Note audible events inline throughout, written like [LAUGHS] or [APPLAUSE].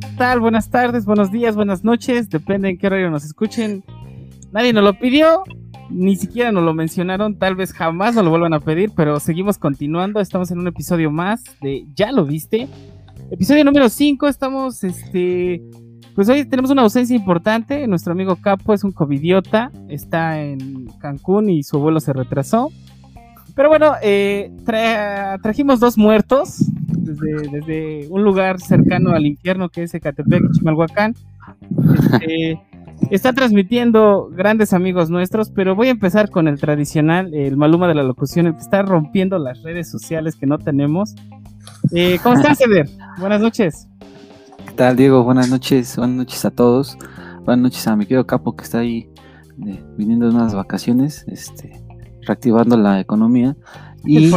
¿Qué tal? Buenas tardes, buenos días, buenas noches, depende en qué horario nos escuchen. Nadie nos lo pidió, ni siquiera nos lo mencionaron, tal vez jamás nos lo vuelvan a pedir, pero seguimos continuando, estamos en un episodio más de Ya lo viste. Episodio número 5, estamos, este, pues hoy tenemos una ausencia importante, nuestro amigo Capo es un covidiota, está en Cancún y su vuelo se retrasó. Pero bueno, eh, trajimos dos muertos desde, un lugar cercano al infierno que es Ecatepec, Chimalhuacán. Este, está transmitiendo grandes amigos nuestros, pero voy a empezar con el tradicional, el Maluma de la locución, el que está rompiendo las redes sociales que no tenemos. Eh, ¿Cómo estás, Eder? Buenas noches. ¿Qué tal, Diego? Buenas noches, buenas noches a todos. Buenas noches a mi querido Capo que está ahí eh, viniendo de unas vacaciones. Este, reactivando la economía. Y,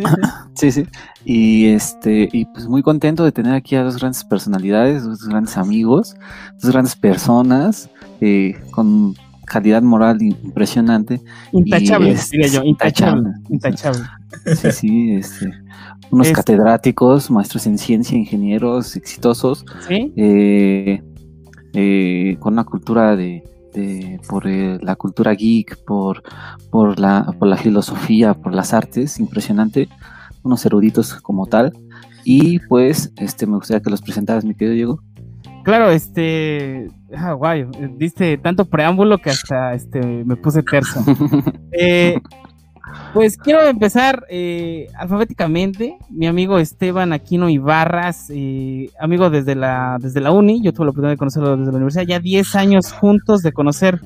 [LAUGHS] sí, sí. Y este, y pues muy contento de tener aquí a dos grandes personalidades, dos grandes amigos, dos grandes personas, eh, con calidad moral impresionante. Intachable, diría yo, intachable. Intachable. Sí, sí, este, unos [LAUGHS] catedráticos, maestros en ciencia, ingenieros exitosos, eh, eh, con una cultura de, por eh, la cultura geek, por, por, la, por la filosofía, por las artes, impresionante, unos eruditos como tal. Y pues, este, me gustaría que los presentaras, mi querido Diego. Claro, este, ah, guay, diste tanto preámbulo que hasta este me puse terzo. [LAUGHS] eh, pues quiero empezar eh, alfabéticamente. Mi amigo Esteban Aquino Ibarras, eh, amigo desde la, desde la uni, yo tuve la oportunidad de conocerlo desde la universidad, ya 10 años juntos de conocer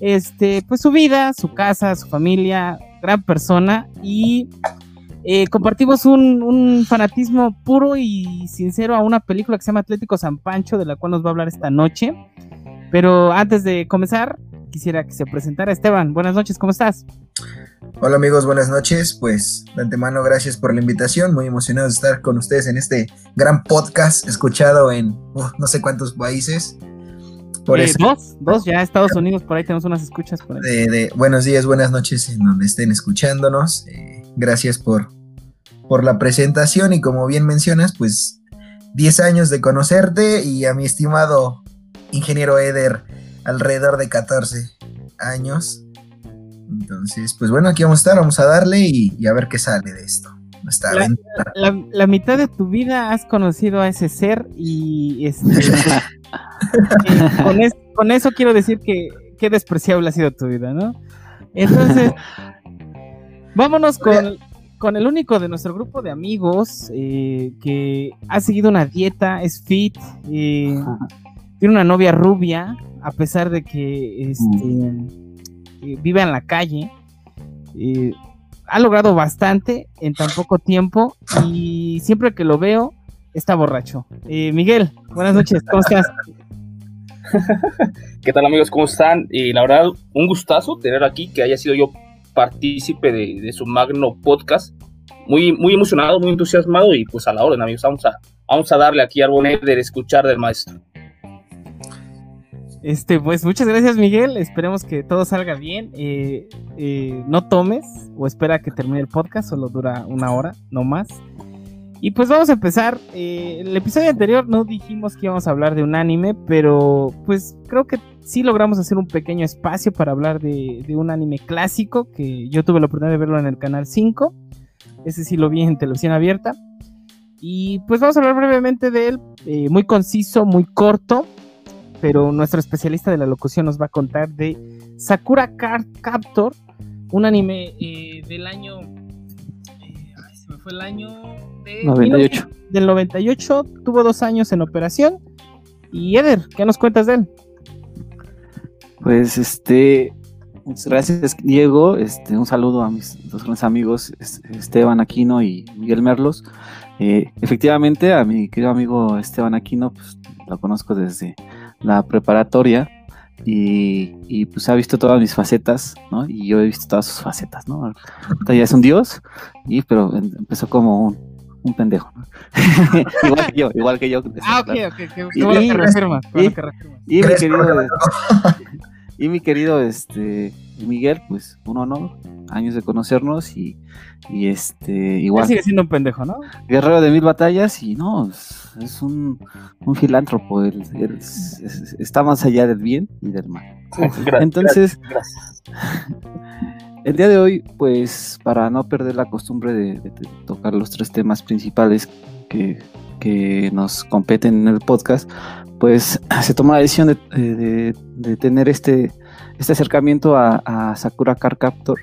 este, pues su vida, su casa, su familia, gran persona y eh, compartimos un, un, fanatismo puro y sincero a una película que se llama Atlético San Pancho, de la cual nos va a hablar esta noche. Pero antes de comenzar, quisiera que se presentara Esteban. Buenas noches, ¿cómo estás? Hola amigos, buenas noches. Pues de antemano gracias por la invitación. Muy emocionado de estar con ustedes en este gran podcast escuchado en no sé cuántos países. Por eh, Dos, dos ya Estados Unidos, por ahí tenemos unas escuchas. Por De, buenos días, buenas noches en donde estén escuchándonos. Eh, gracias por, por la presentación y como bien mencionas, pues 10 años de conocerte y a mi estimado ingeniero Eder alrededor de 14 años. Entonces, pues bueno, aquí vamos a estar, vamos a darle y, a ver qué sale de esto. la, mitad de tu vida has conocido a ese ser y este, [LAUGHS] con, eso quiero decir que qué despreciable ha sido tu vida, ¿no? Entonces, [LAUGHS] vámonos con, con el único de nuestro grupo de amigos eh, que ha seguido una dieta, es fit, eh, tiene una novia rubia, a pesar de que este, vive en la calle. ha logrado bastante en tan poco tiempo y siempre que lo veo está borracho. Eh, Miguel, buenas noches, ¿cómo estás? ¿Qué tal amigos? ¿Cómo están? Y la verdad, un gustazo tener aquí que haya sido yo partícipe de, su magno podcast. Muy, muy emocionado, muy entusiasmado y pues a la orden amigos, vamos a, vamos a darle aquí al de escuchar del maestro. Este, pues muchas gracias, Miguel. Esperemos que todo salga bien. Eh, eh, no tomes o espera que termine el podcast, solo dura una hora, no más. Y pues vamos a empezar. Eh, el episodio anterior no dijimos que íbamos a hablar de un anime, pero pues creo que sí logramos hacer un pequeño espacio para hablar de, de un anime clásico que yo tuve la oportunidad de verlo en el canal 5. Ese sí lo vi en televisión abierta. Y pues vamos a hablar brevemente de él, muy conciso, muy corto pero nuestro especialista de la locución nos va a contar de Sakura Card Captor, un anime eh, del año. Eh, se me fue el año. De 98. del 98, tuvo dos años en operación. Y Eder, ¿qué nos cuentas de él? Pues este. Muchas gracias, Diego. Este, un saludo a mis dos grandes amigos, Esteban Aquino y Miguel Merlos. Eh, efectivamente, a mi querido amigo Esteban Aquino, pues lo conozco desde la preparatoria y, pues ha visto todas mis facetas, ¿no? Y yo he visto todas sus facetas, ¿no? Ahorita ya es un dios, y, pero em, empezó como un, pendejo, ¿no? [LAUGHS] igual que yo, igual que yo. Ah, ok, ok, qué, bueno que reafirmas, y, y, mi querido, y mi querido este Miguel, pues un honor, años de conocernos y, y este igual. sigue siendo un pendejo, ¿no? Guerrero de mil batallas y no, es un, un filántropo, él, está más allá del bien y del mal. Entonces, el día de hoy, pues para no perder la costumbre de, tocar los tres temas principales que, que nos competen en el podcast, pues se toma la decisión de, tener este, este acercamiento a, Sakura Car Captor,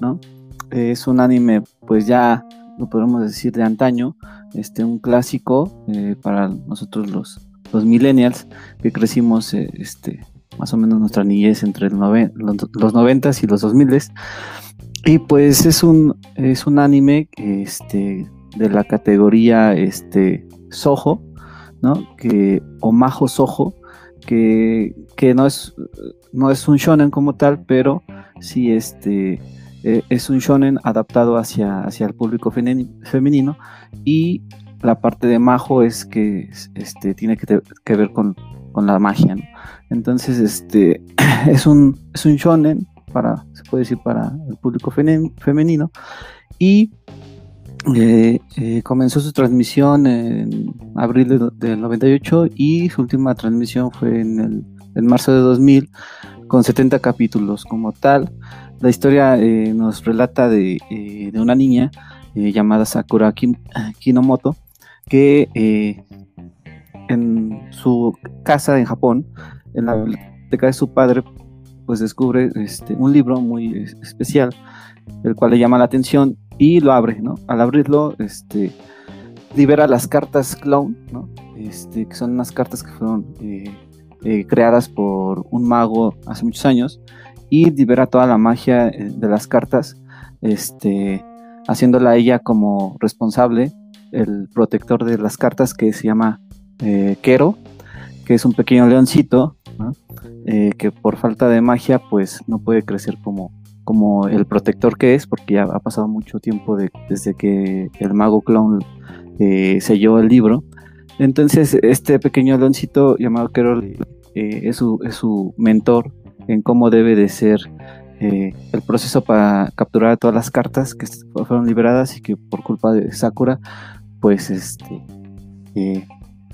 ¿no? Es un anime, pues ya lo podemos decir de antaño, este, un clásico eh, para nosotros los, los millennials que crecimos eh, este, más o menos nuestra niñez entre los, los 90 y los 2000 y pues es un es un anime este de la categoría este Que, o Majo Sojo, que, que, no, es, no es un shonen como tal, pero sí este, e, es un shonen adaptado hacia, hacia el público femenino. Y la parte de Majo es que este, tiene que, que ver con, con, la magia. Entonces, este, [CLEARS THROAT] es, un, es un shonen para, se puede decir, para el público femenino. Y eh, eh, comenzó su transmisión en abril del 98 y su última transmisión fue en, el, marzo de 2000 con 70 capítulos como tal. La historia eh, nos relata de, una niña llamada Sakura Kinomoto que en su casa en Japón, en la biblioteca de su padre, pues descubre este, un libro muy especial, el cual le llama la atención y lo abre, ¿no? Al abrirlo, este, libera las cartas clown, ¿no? Este, que son unas cartas que fueron eh, eh, creadas por un mago hace muchos años y libera toda la magia eh, de las cartas, este, haciéndola ella como responsable, el protector de las cartas que se llama Kero, que es un pequeño leoncito, que por falta de magia pues no puede crecer como como el protector que es, porque ya ha pasado mucho tiempo desde que el mago clown eh, selló el libro. Entonces, este pequeño leoncito llamado Carol eh, es, su, es, su, mentor en cómo debe de ser eh, el proceso para capturar todas las cartas que fueron liberadas y que por culpa de Sakura, pues este,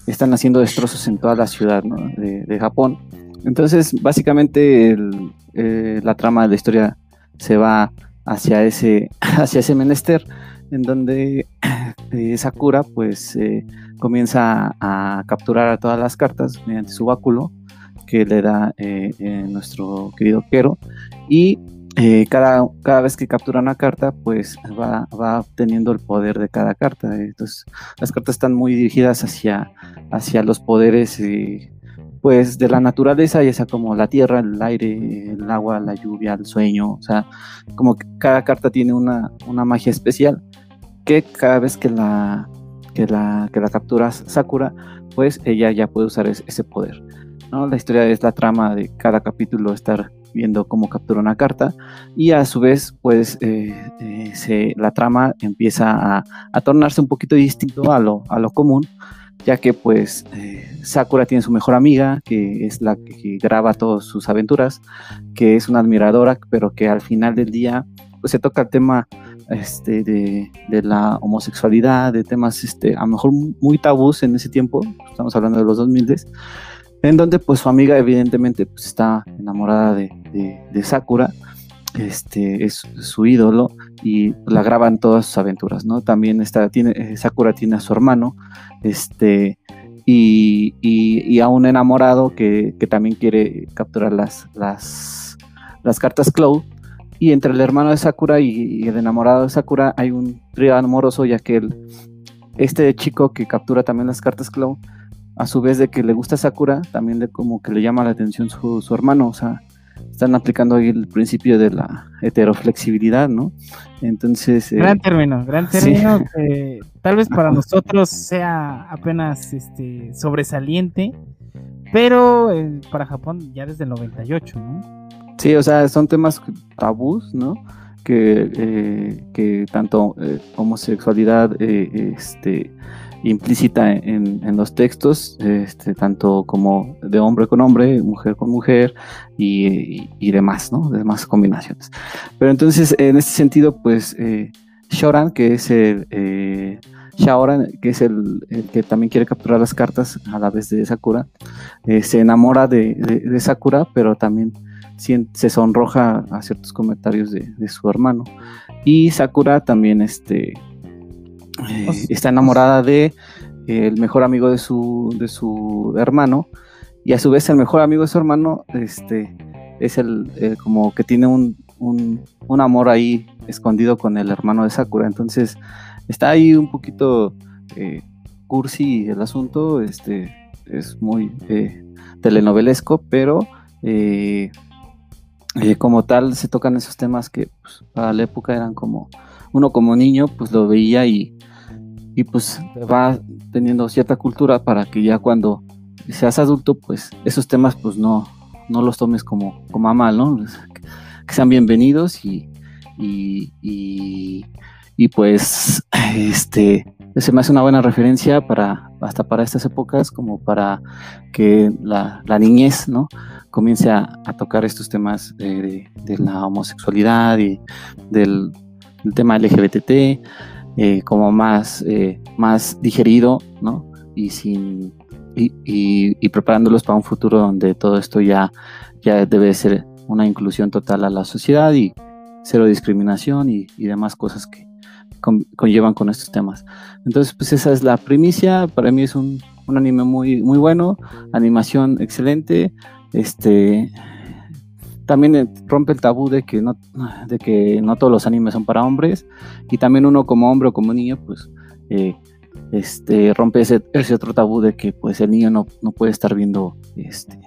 están haciendo destrozos en toda la ciudad de, Japón. Entonces, básicamente la trama de la historia se va hacia ese, [LAUGHS] hacia ese menester, en donde [CLEARS THROAT] eh, Sakura pues eh, comienza a, capturar a todas las cartas mediante su báculo que le da eh, nuestro querido Kero y cada, cada vez que captura una carta, pues va, va, obteniendo el poder de cada carta. Entonces, las cartas están muy dirigidas hacia, hacia los poderes pues de la naturaleza, ya sea como la tierra, el aire, el agua, la lluvia, el sueño, o sea, como cada carta tiene una, magia especial que cada vez que la, que la, que la capturas Sakura, pues ella ya puede usar ese, poder. ¿no? La historia es la trama de cada capítulo estar viendo cómo captura una carta y a su vez pues eh, eh, se, la trama empieza a, a, tornarse un poquito distinto a lo, a lo común ya que pues eh, Sakura tiene su mejor amiga, que es la que graba todas sus aventuras, que es una admiradora, pero que al final del día pues se toca el tema este, de, la homosexualidad, de temas este, a lo mejor muy tabús en ese tiempo, estamos hablando de los 2000, en donde pues su amiga evidentemente pues, está enamorada de, de Sakura, este es su ídolo y la graban todas sus aventuras, ¿no? También está, tiene, eh, Sakura tiene a su hermano, este, y, y, a un enamorado que, también quiere capturar las, las, las cartas Cloud. Y entre el hermano de Sakura y, el enamorado de Sakura hay un trío amoroso, ya que el, este chico que captura también las cartas Cloud, a su vez de que le gusta Sakura, también de como que le llama la atención su, su hermano, o sea, están aplicando ahí el principio de la heteroflexibilidad, ¿no? Entonces... Eh, gran término, gran término [LAUGHS] que tal vez para nosotros sea apenas este, sobresaliente, pero eh, para Japón ya desde el 98, ¿no? Sí, o sea, son temas tabús, ¿no? que, eh, que tanto homosexualidad este, implícita en, los textos, este, tanto como de hombre con hombre, mujer con mujer y, demás, ¿no? Demás combinaciones. Pero entonces, en este sentido, pues, Shoran, que es el... Shaoran, que es el, que también quiere capturar las cartas a la vez de Sakura, se enamora de, de, de Sakura, pero también se sonroja a ciertos comentarios de, su hermano. Y Sakura también este, eh, está enamorada de el mejor amigo de su, de su hermano. Y a su vez el mejor amigo de su hermano este, es el, como que tiene un, un, amor ahí escondido con el hermano de Sakura. Entonces está ahí un poquito eh, cursi el asunto. Este, es muy eh, telenovelesco, pero eh, eh, como tal se tocan esos temas que pues, para la época eran como uno como niño pues lo veía y, y pues va teniendo cierta cultura para que ya cuando seas adulto pues esos temas pues no, no los tomes como, como a mal, ¿no? Que, sean bienvenidos y, y, y, pues [CLEARS THROAT] este se me hace una buena referencia para hasta para estas épocas como para que la, la niñez, ¿no? comience a, tocar estos temas de, la homosexualidad y del, tema LGBT eh, como más, eh, más digerido, ¿no? Y sin y, preparándolos para un futuro donde todo esto ya, ya debe ser una inclusión total a la sociedad y cero discriminación y, demás cosas que conllevan con estos temas. Entonces, pues esa es la primicia. Para mí es un, un anime muy, muy bueno, animación excelente, este también eh, rompe el tabú de que no de que no todos los animes son para hombres y también uno como hombre o como niño pues eh, este rompe ese, ese, otro tabú de que pues el niño no, puede estar viendo este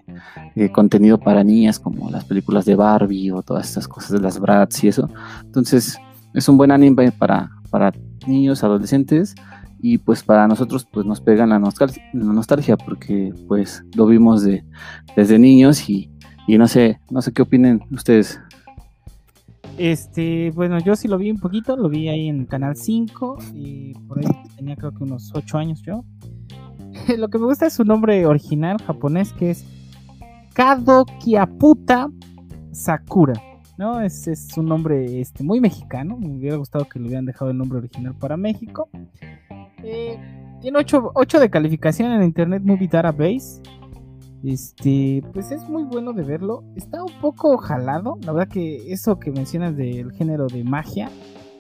eh, contenido para niñas como las películas de Barbie o todas estas cosas de las Bratz y eso. Entonces es un buen anime para para niños adolescentes y pues para nosotros pues nos pega la nostalgia, la nostalgia porque pues lo vimos de, desde niños y, y, no sé, no sé qué opinen ustedes. Este, bueno, yo sí lo vi un poquito, lo vi ahí en Canal 5 y por ahí tenía creo que unos 8 años yo. [LAUGHS] lo que me gusta es su nombre original japonés que es Kadokiaputa Sakura. ¿no? Es, es, un nombre este, muy mexicano. Me hubiera gustado que le hubieran dejado el nombre original para México. Eh, tiene 8, de calificación en Internet Movie Database. Este, pues es muy bueno de verlo. Está un poco jalado. La verdad que eso que mencionas del género de magia,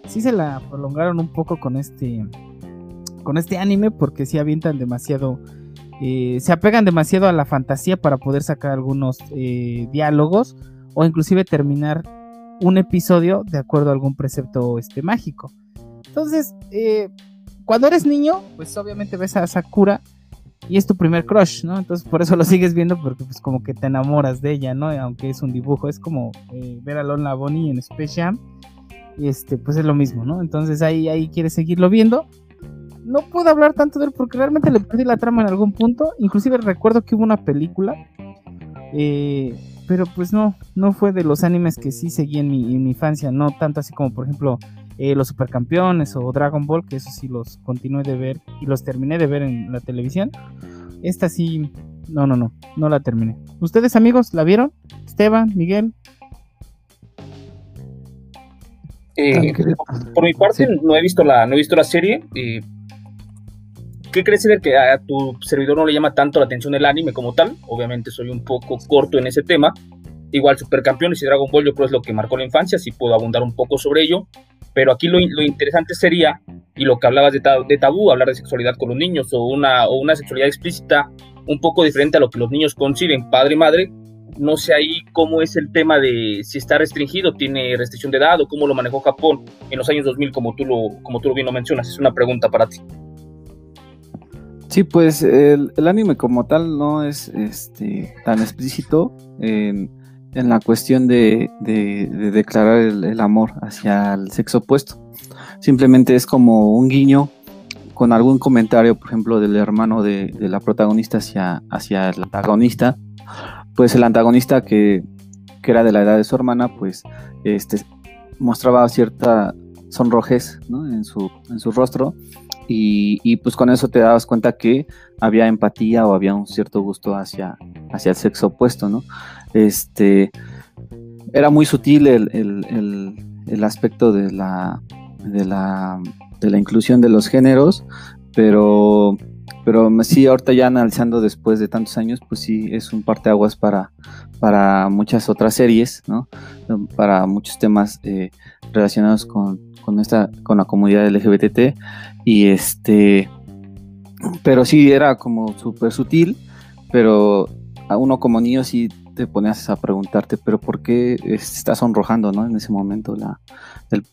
sí se la prolongaron un poco con este, con este anime porque sí avientan demasiado, eh, se apegan demasiado a la fantasía para poder sacar algunos eh, diálogos o inclusive terminar un episodio de acuerdo a algún precepto este mágico. Entonces, eh, cuando eres niño, pues obviamente ves a Sakura y es tu primer crush, ¿no? Entonces por eso lo sigues viendo porque pues como que te enamoras de ella, ¿no? Aunque es un dibujo, es como eh, ver a Lola Bonnie en Space Jam este pues es lo mismo, ¿no? Entonces ahí ahí quieres seguirlo viendo. No puedo hablar tanto de él porque realmente le perdí la trama en algún punto. Inclusive recuerdo que hubo una película, eh, pero pues no, no fue de los animes que sí seguí en mi, en mi infancia, no tanto así como por ejemplo eh, los Supercampeones o Dragon Ball, que eso sí los continué de ver y los terminé de ver en la televisión. Esta sí, no, no, no, no la terminé. ¿Ustedes amigos la vieron? Esteban, Miguel. Eh, por mi parte no he visto la, no he visto la serie. Eh, ¿Qué crees ver que a tu servidor no le llama tanto la atención el anime como tal? Obviamente soy un poco corto en ese tema. Igual Supercampeones y Dragon Ball yo creo es lo que marcó la infancia, si puedo abundar un poco sobre ello. Pero aquí lo, interesante sería, y lo que hablabas de, tabú, hablar de sexualidad con los niños o una, o una sexualidad explícita un poco diferente a lo que los niños conciben, padre y madre. No sé ahí cómo es el tema de si está restringido, tiene restricción de edad o cómo lo manejó Japón en los años 2000, como tú lo, como tú lo bien lo mencionas. Es una pregunta para ti. Sí, pues el, anime como tal no es este, tan explícito. En la cuestión de, declarar el, amor hacia el sexo opuesto. Simplemente es como un guiño con algún comentario, por ejemplo, del hermano de, la protagonista hacia, hacia el antagonista. Pues el antagonista que, era de la edad de su hermana, pues este, mostraba cierta sonrojez ¿no? en, su, en su rostro y, y, pues con eso te dabas cuenta que había empatía o había un cierto gusto hacia, hacia el sexo opuesto, ¿no? Este, era muy sutil el, el, el, aspecto de la, de la, de la inclusión de los géneros, pero pero sí, ahorita ya analizando después de tantos años, pues sí, es un parteaguas para, para muchas otras series, ¿no? Para muchos temas eh, relacionados con, con, esta, con la comunidad LGBT. Y este, pero sí era como súper sutil, pero a uno como niño sí te ponías a preguntarte, pero ¿por qué está sonrojando, ¿no? En ese momento la,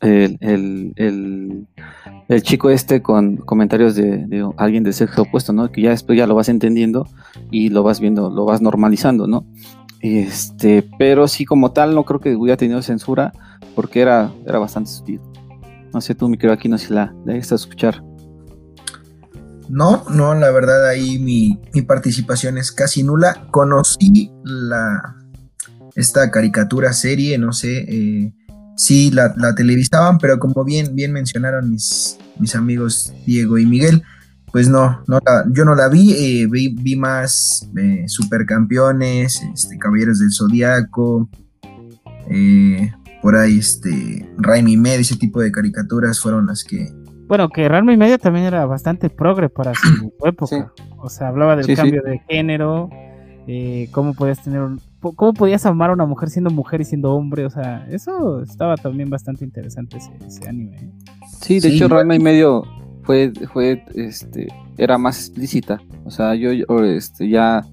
el, el, el, chico este con comentarios de, alguien del sexo opuesto, ¿no? Que ya después ya lo vas entendiendo y lo vas viendo, lo vas normalizando, ¿no? Este, pero sí como tal no creo que hubiera tenido censura porque era, era bastante sutil. No sé tú, mi querido aquí, no sé si la de a escuchar. No, no, la verdad ahí mi, mi, participación es casi nula. Conocí la esta caricatura serie, no sé, eh, sí la, la, televisaban, pero como bien, bien mencionaron mis, mis amigos Diego y Miguel, pues no, no la, yo no la vi, eh, vi, vi, más eh, Supercampeones, este, Caballeros del Zodiaco, eh, por ahí este, Raimi Med, ese tipo de caricaturas fueron las que, bueno, que Ranma y Media también era bastante progre para su [CLEARS THROAT] época. Sí. O sea, hablaba del sí, cambio sí. de género, eh, cómo podías tener un, cómo podías amar a una mujer siendo mujer y siendo hombre. O sea, eso estaba también bastante interesante ese, ese anime. ¿eh? Sí, de hecho, Ranma y Medio fue, fue, este, era más explícita. O sea, yo, yo este, ya,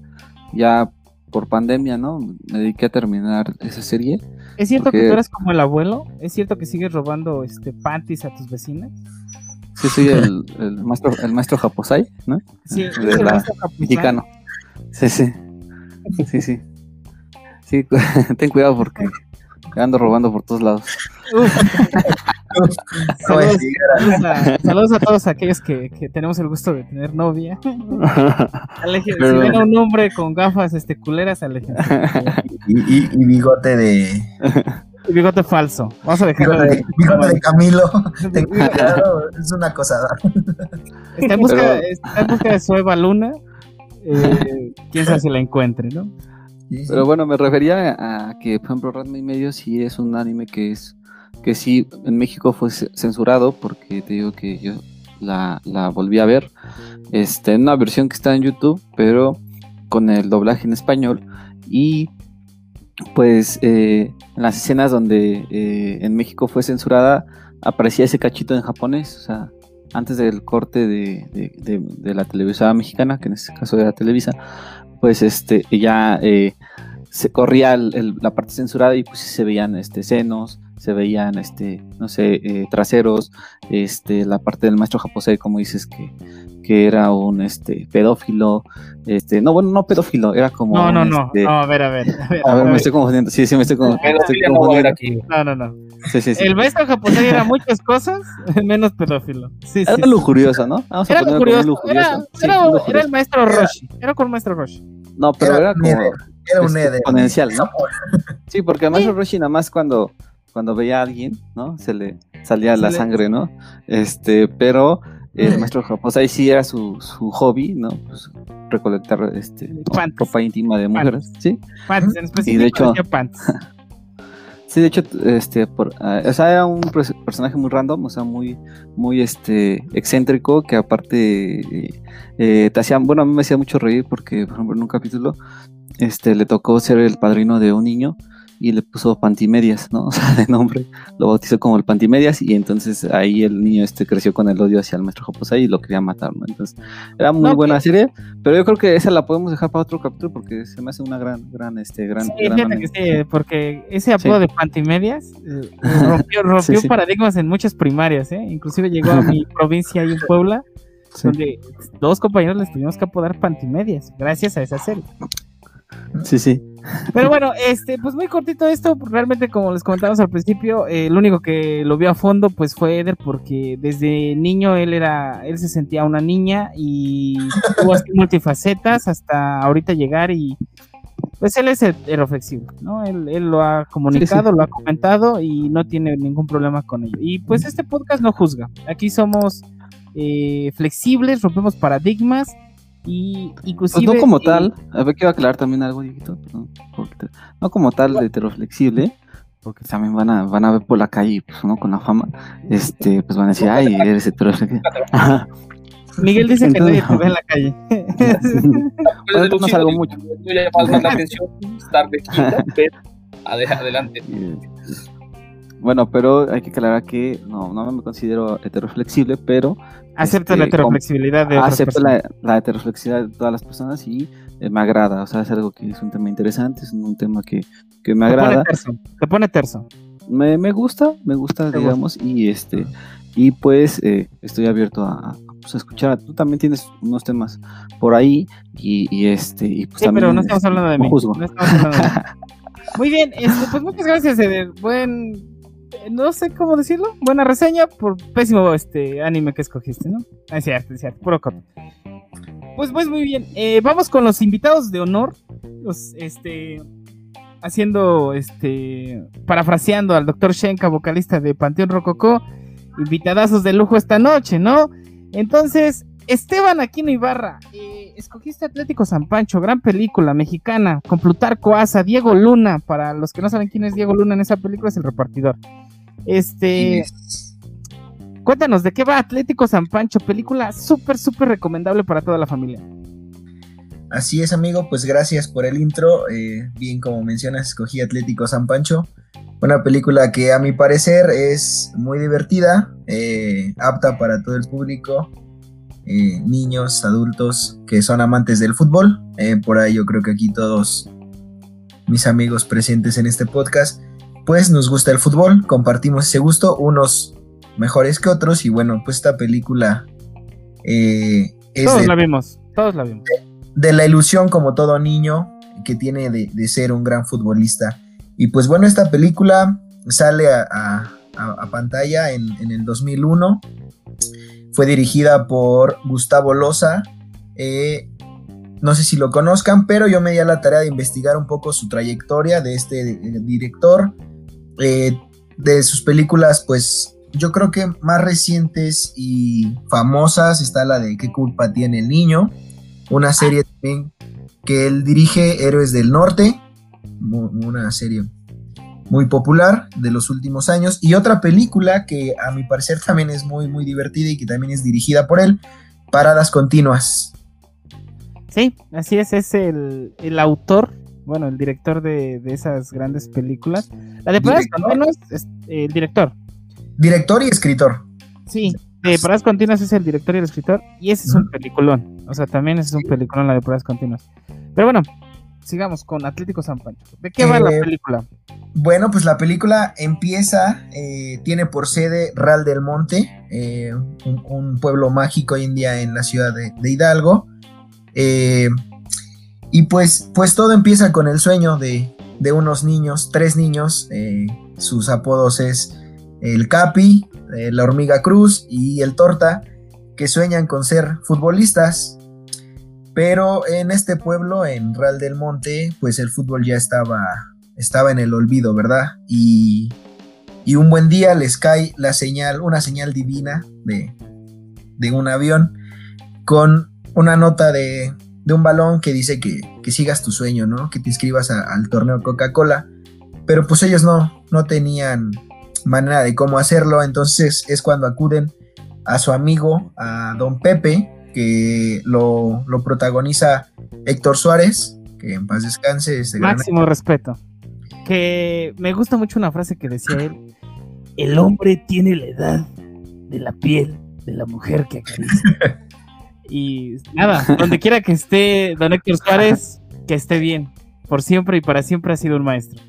ya por pandemia, ¿no? Me dediqué a terminar esa serie. ¿Es cierto porque... que tú eres como el abuelo? ¿Es cierto que sigues robando este panties a tus vecinas? Sí, soy el, el, maestro, el maestro Japosai, ¿no? Sí, de el la, maestro mexicano. Sí, sí. Sí, sí. Sí, [LAUGHS] ten cuidado porque ando robando por todos lados. [LAUGHS] saludos, saludos, a, saludos, a, todos aquellos que, que, tenemos el gusto de tener novia. [LAUGHS] Alejen, Pero... Si ven a un hombre con gafas este, culeras, aléjense. Y, y, y bigote de. Bigote falso. Vamos a dejarlo. Bigote, de, [LAUGHS] bigote de Camilo. [LAUGHS] es una cosada. Está en busca, Pero... está en busca de su Eva Luna. Eh, quién sabe si la encuentre, ¿no? Pero bueno, me refería a que, por ejemplo, Ranma y Medio sí es un anime que es que sí en México fue censurado porque te digo que yo la, la volví a ver este, en una versión que está en YouTube, pero con el doblaje en español y pues eh, en las escenas donde eh, en México fue censurada aparecía ese cachito en japonés, o sea, antes del corte de, de, de, de la televisada mexicana, que en este caso era Televisa, pues este ya eh, se corría la parte censurada y pues se veían este senos, se veían este, no sé, eh, traseros, este, la parte del maestro japonés, como dices que, que era un este pedófilo, este, no, bueno, no pedófilo, era como No, no, no, este, no, a ver, a ver, a ver, a ver me estoy confundiendo. Sí, sí, me estoy confundiendo. No, no, no. Sí, sí, sí. El maestro japonés era muchas cosas, [LAUGHS] menos pedófilo. Sí, era sí, lujurioso, ¿no? Vamos era lujurioso, lujurioso. Era, sí, era, lujurioso. era, el maestro Roshi, era con el maestro Roshi. No, pero era, era como era un este, exponencial, ¿no? Sí, porque el maestro Roshi nada más cuando cuando veía a alguien, ¿no? Se le salía se la le... sangre, ¿no? Este, pero el maestro Japón, ahí sí era su, su hobby, ¿no? Pues recolectar este ropa íntima de mujeres, pants. ¿sí? Pants, en específico y de hecho, pants. [LAUGHS] sí, de hecho, este, por, uh, o sea, era un personaje muy random, o sea, muy, muy, este, excéntrico, que aparte eh, eh, te hacía, bueno, a mí me hacía mucho reír porque, por ejemplo, en un capítulo, este, le tocó ser el padrino de un niño y le puso Pantimedias, ¿no? [LAUGHS] O sea, de nombre, lo bautizó como el Pantimedias y entonces ahí el niño este creció con el odio hacia el maestro Japosai y lo quería matar, ¿no? Entonces, era muy buena serie, pero yo creo que esa la podemos dejar para otro capítulo porque se me hace una gran, gran, este, gran... Sí, gran fíjate que sí, porque ese apodo sí. de Pantimedias eh, [LAUGHS] rompió, rompió sí, paradigmas en muchas primarias, ¿eh? Inclusive llegó a mi [LAUGHS] provincia ahí en Puebla, donde dos compañeros les tuvimos que apodar Pantimedias, gracias a esa serie. Sí, sí. Pero bueno, este, pues muy cortito esto, realmente como les comentamos al principio, eh, el único que lo vio a fondo pues fue Eder porque desde niño él era, él se sentía una niña y [LAUGHS] tuvo así multifacetas hasta ahorita llegar y, Pues él es heteroflexible, ¿no? Él, él lo ha comunicado, lo ha comentado y no tiene ningún problema con ello. Y pues este podcast no juzga. Aquí somos eh, flexibles, rompemos paradigmas y inclusive... Pues no como tal, a ver, quiero aclarar también algo, Dieguito, no, no como tal de heteroflexible, porque también van a, van a ver por la calle, pues uno con la fama, este, pues van a decir, ay, eres heteroflexible. [LAUGHS] Miguel dice que nadie te ve en la calle. [LAUGHS] no salgo mucho. Yo ya más la atención, estar de [LAUGHS] quinta, pero adelante. Bueno, pero hay que aclarar que no, no me considero heteroflexible, pero... Acepto la este, heteroflexibilidad de otras Acepto la, la, heteroflexibilidad de todas las personas y eh, me agrada. O sea, es algo que es un tema interesante, es un tema que, que me agrada. Te pone terzo. Me, me gusta, me gusta, digamos, y este... Y pues eh, estoy abierto a, pues, escuchar. Tú también tienes unos temas por ahí y, y este... Y pues sí, pero no estamos hablando de mí. No estamos hablando de mí. Muy bien, este, pues muchas gracias, Eder. Buen no sé cómo decirlo, buena reseña por pésimo este anime que escogiste, ¿no? Ah, es cierto, es cierto, puro. Pues, pues muy bien, eh, vamos con los invitados de honor, los, este, haciendo, este, parafraseando al doctor Shenka, vocalista de Panteón Rococó, invitadazos de lujo esta noche, ¿no? Entonces, Esteban Aquino Ibarra, eh, escogiste Atlético San Pancho, gran película mexicana, con Plutarco Asa, Diego Luna, para los que no saben quién es Diego Luna en esa película, es el repartidor. Este. Cuéntanos, ¿de qué va Atlético San Pancho? Película súper, súper recomendable para toda la familia. Así es, amigo, pues gracias por el intro. Eh, bien, como mencionas, escogí Atlético San Pancho. Una película que a mi parecer es muy divertida, eh, apta para todo el público, eh, niños, adultos que son amantes del fútbol. por ahí yo creo que aquí todos mis amigos presentes en este podcast pues nos gusta el fútbol, compartimos ese gusto, unos mejores que otros y bueno, pues esta película eh, es todos la vimos, todos la vimos. De, la ilusión como todo niño que tiene de, ser un gran futbolista. Y pues bueno, esta película sale a, pantalla en, el 2001. Fue dirigida por Gustavo Loza. Eh, no sé si lo conozcan, pero yo me di a la tarea de investigar un poco su trayectoria de este eh, director. Eh, de sus películas, pues yo creo que más recientes y famosas está la de ¿Qué culpa tiene el niño? Una serie también que él dirige, Héroes del Norte, una serie muy popular de los últimos años. Y otra película que a mi parecer también es muy, muy divertida y que también es dirigida por él, Paradas Continuas. Sí, así es, es el, el autor bueno, el director de, esas grandes películas. La de Paradas Continuas es eh, el director. Director y escritor. Sí, de Paradas Continuas es el director y el escritor. Y ese es un peliculón. O sea, también ese es un peliculón la de Paradas Continuas. Pero bueno, sigamos con Atlético San Pancho. ¿De qué va la eh, película? Bueno, pues la película empieza, eh, tiene por sede Ral del Monte, un, pueblo mágico hoy en día en la ciudad de, de Hidalgo. Y pues, pues todo empieza con el sueño de, unos niños, tres niños, eh, sus apodos es el Capi, eh, la hormiga cruz y el torta, que sueñan con ser futbolistas. Pero en este pueblo, en Real del Monte, pues el fútbol ya estaba, estaba en el olvido, ¿verdad? Y, y un buen día les cae la señal, una señal divina de, de un avión con una nota de, de un balón que dice que, sigas tu sueño, ¿no? Que te inscribas al torneo Coca-Cola. Pero pues ellos no, no tenían manera de cómo hacerlo, entonces es cuando acuden a su amigo, a don Pepe, que lo, protagoniza Héctor Suárez, que en paz descanse. Máximo respeto. Que me gusta mucho una frase que decía él, el hombre tiene la edad de la piel de la mujer que acaricia. [LAUGHS] Y nada, donde quiera que esté Don Héctor Suárez, que esté bien. Por siempre y para siempre ha sido un maestro.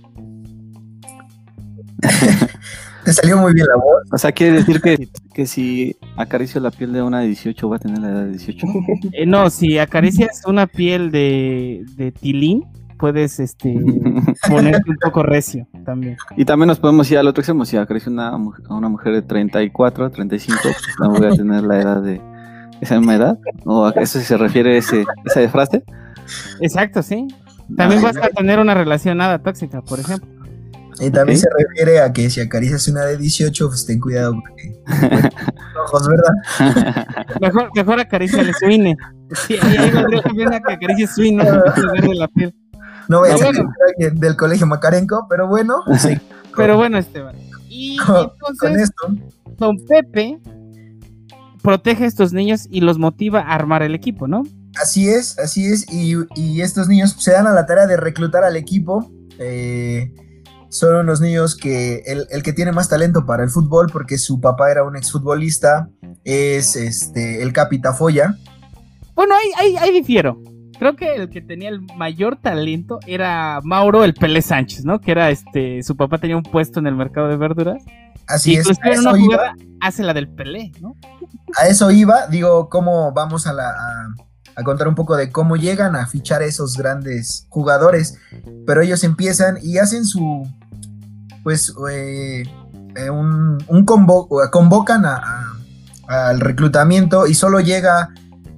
[LAUGHS] Te salió muy bien la voz. O sea, quiere decir que, que si acaricio la piel de una de 18 va a tener la edad de 18. [LAUGHS] Eh, no, si acaricias una piel de, de tilín, puedes este, [LAUGHS] ponerte un poco recio también. Y también nos podemos ir al otro extremo. Si acaricio una, a una mujer de 34, 35, pues no voy a tener la edad de, esa misma edad? ¿O a eso se refiere ese, esa frase? Exacto, sí. También vas a tener una relación nada tóxica, por ejemplo. Y también se refiere a que si acaricias una de 18, pues ten cuidado porque [LAUGHS] ojos, ¿verdad? Mejor, mejor acaricia su INE. Sí, ahí hay una que acaricie su INE de la piel. No voy a alguien del colegio Macarenco, pero bueno. Sí. Pero bueno, Esteban. Y entonces, Don Pepe protege a estos niños y los motiva a armar el equipo, ¿no? Así es, así es. Y, y estos niños se dan a la tarea de reclutar al equipo. Eh, son unos niños que el, que tiene más talento para el fútbol, porque su papá era un exfutbolista, es este el Capita Foya. Bueno, ahí, ahí, difiero. Creo que el que tenía el mayor talento era Mauro el Pelé Sánchez, ¿no? Que era este, su papá tenía un puesto en el mercado de verduras. Así es. A eso iba. hace la del Pelé, ¿no? A eso iba, digo, cómo vamos a la a contar un poco de cómo llegan a fichar esos grandes jugadores, pero ellos empiezan y hacen su, pues, eh, eh, un, un convocan al reclutamiento y solo llega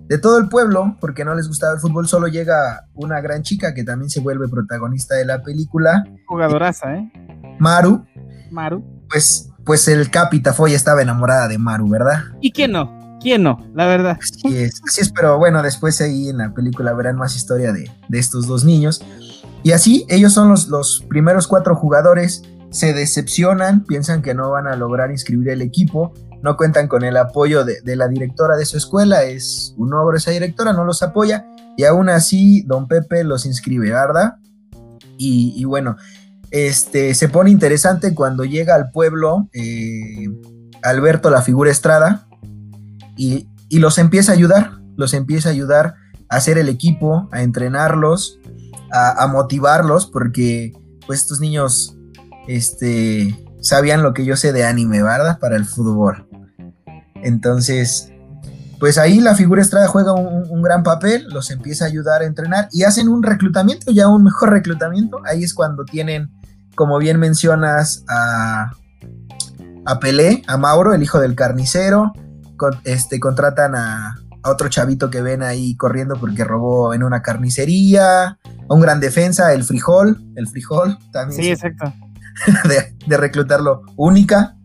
de todo el pueblo, porque no les gustaba el fútbol, solo llega una gran chica que también se vuelve protagonista de la película. Jugadoraza, ¿eh? Maru. Maru. Pues, pues el Capita Foy estaba enamorada de Maru, ¿verdad? ¿Y quién no? ¿Quién no? La verdad. Así es, así es, pero bueno, después ahí en la película verán más historia de, estos dos niños. Y así, ellos son los, los primeros cuatro jugadores, se decepcionan, piensan que no van a lograr inscribir el equipo, no cuentan con el apoyo de, la directora de su escuela, es un ogro esa directora, no los apoya, y aún así don Pepe los inscribe, ¿verdad? Y, bueno, este, se pone interesante cuando llega al pueblo eh, Alberto la figura Estrada, y, los empieza a ayudar, los empieza a ayudar a hacer el equipo, a entrenarlos, a, motivarlos, porque pues estos niños este, sabían lo que yo sé de anime, ¿verdad? Para el fútbol. Entonces, pues ahí la figura Estrada juega un, gran papel, los empieza a ayudar a entrenar y hacen un reclutamiento, ya un mejor reclutamiento. Ahí es cuando tienen, como bien mencionas, a, a Pelé, a Mauro, el hijo del carnicero, este, contratan a, otro chavito que ven ahí corriendo porque robó en una carnicería, a un gran defensa, el frijol, el frijol también. Sí, exacto. [LAUGHS] De, reclutarlo única.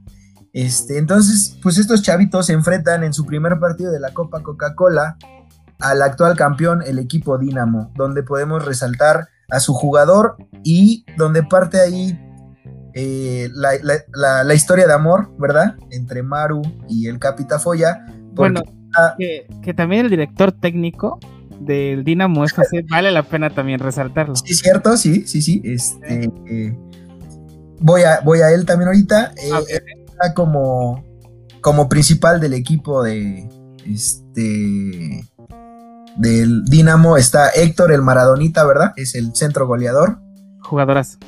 Este, entonces, pues estos chavitos se enfrentan en su primer partido de la Copa Coca-Cola al actual campeón, el equipo Dinamo, donde podemos resaltar a su jugador y donde parte ahí eh, la, historia de amor, ¿verdad? Entre Maru y el Capita Foya. Bueno, que, también el director técnico del Dinamo FC [LAUGHS] vale la pena también resaltarlo. Sí, cierto, sí, sí, sí. Este, eh, voy, a, voy a él también ahorita. Eh, está como, como principal del equipo de este del Dinamo está Héctor el Maradonita, ¿verdad? Es el centro goleador. Jugadorazo.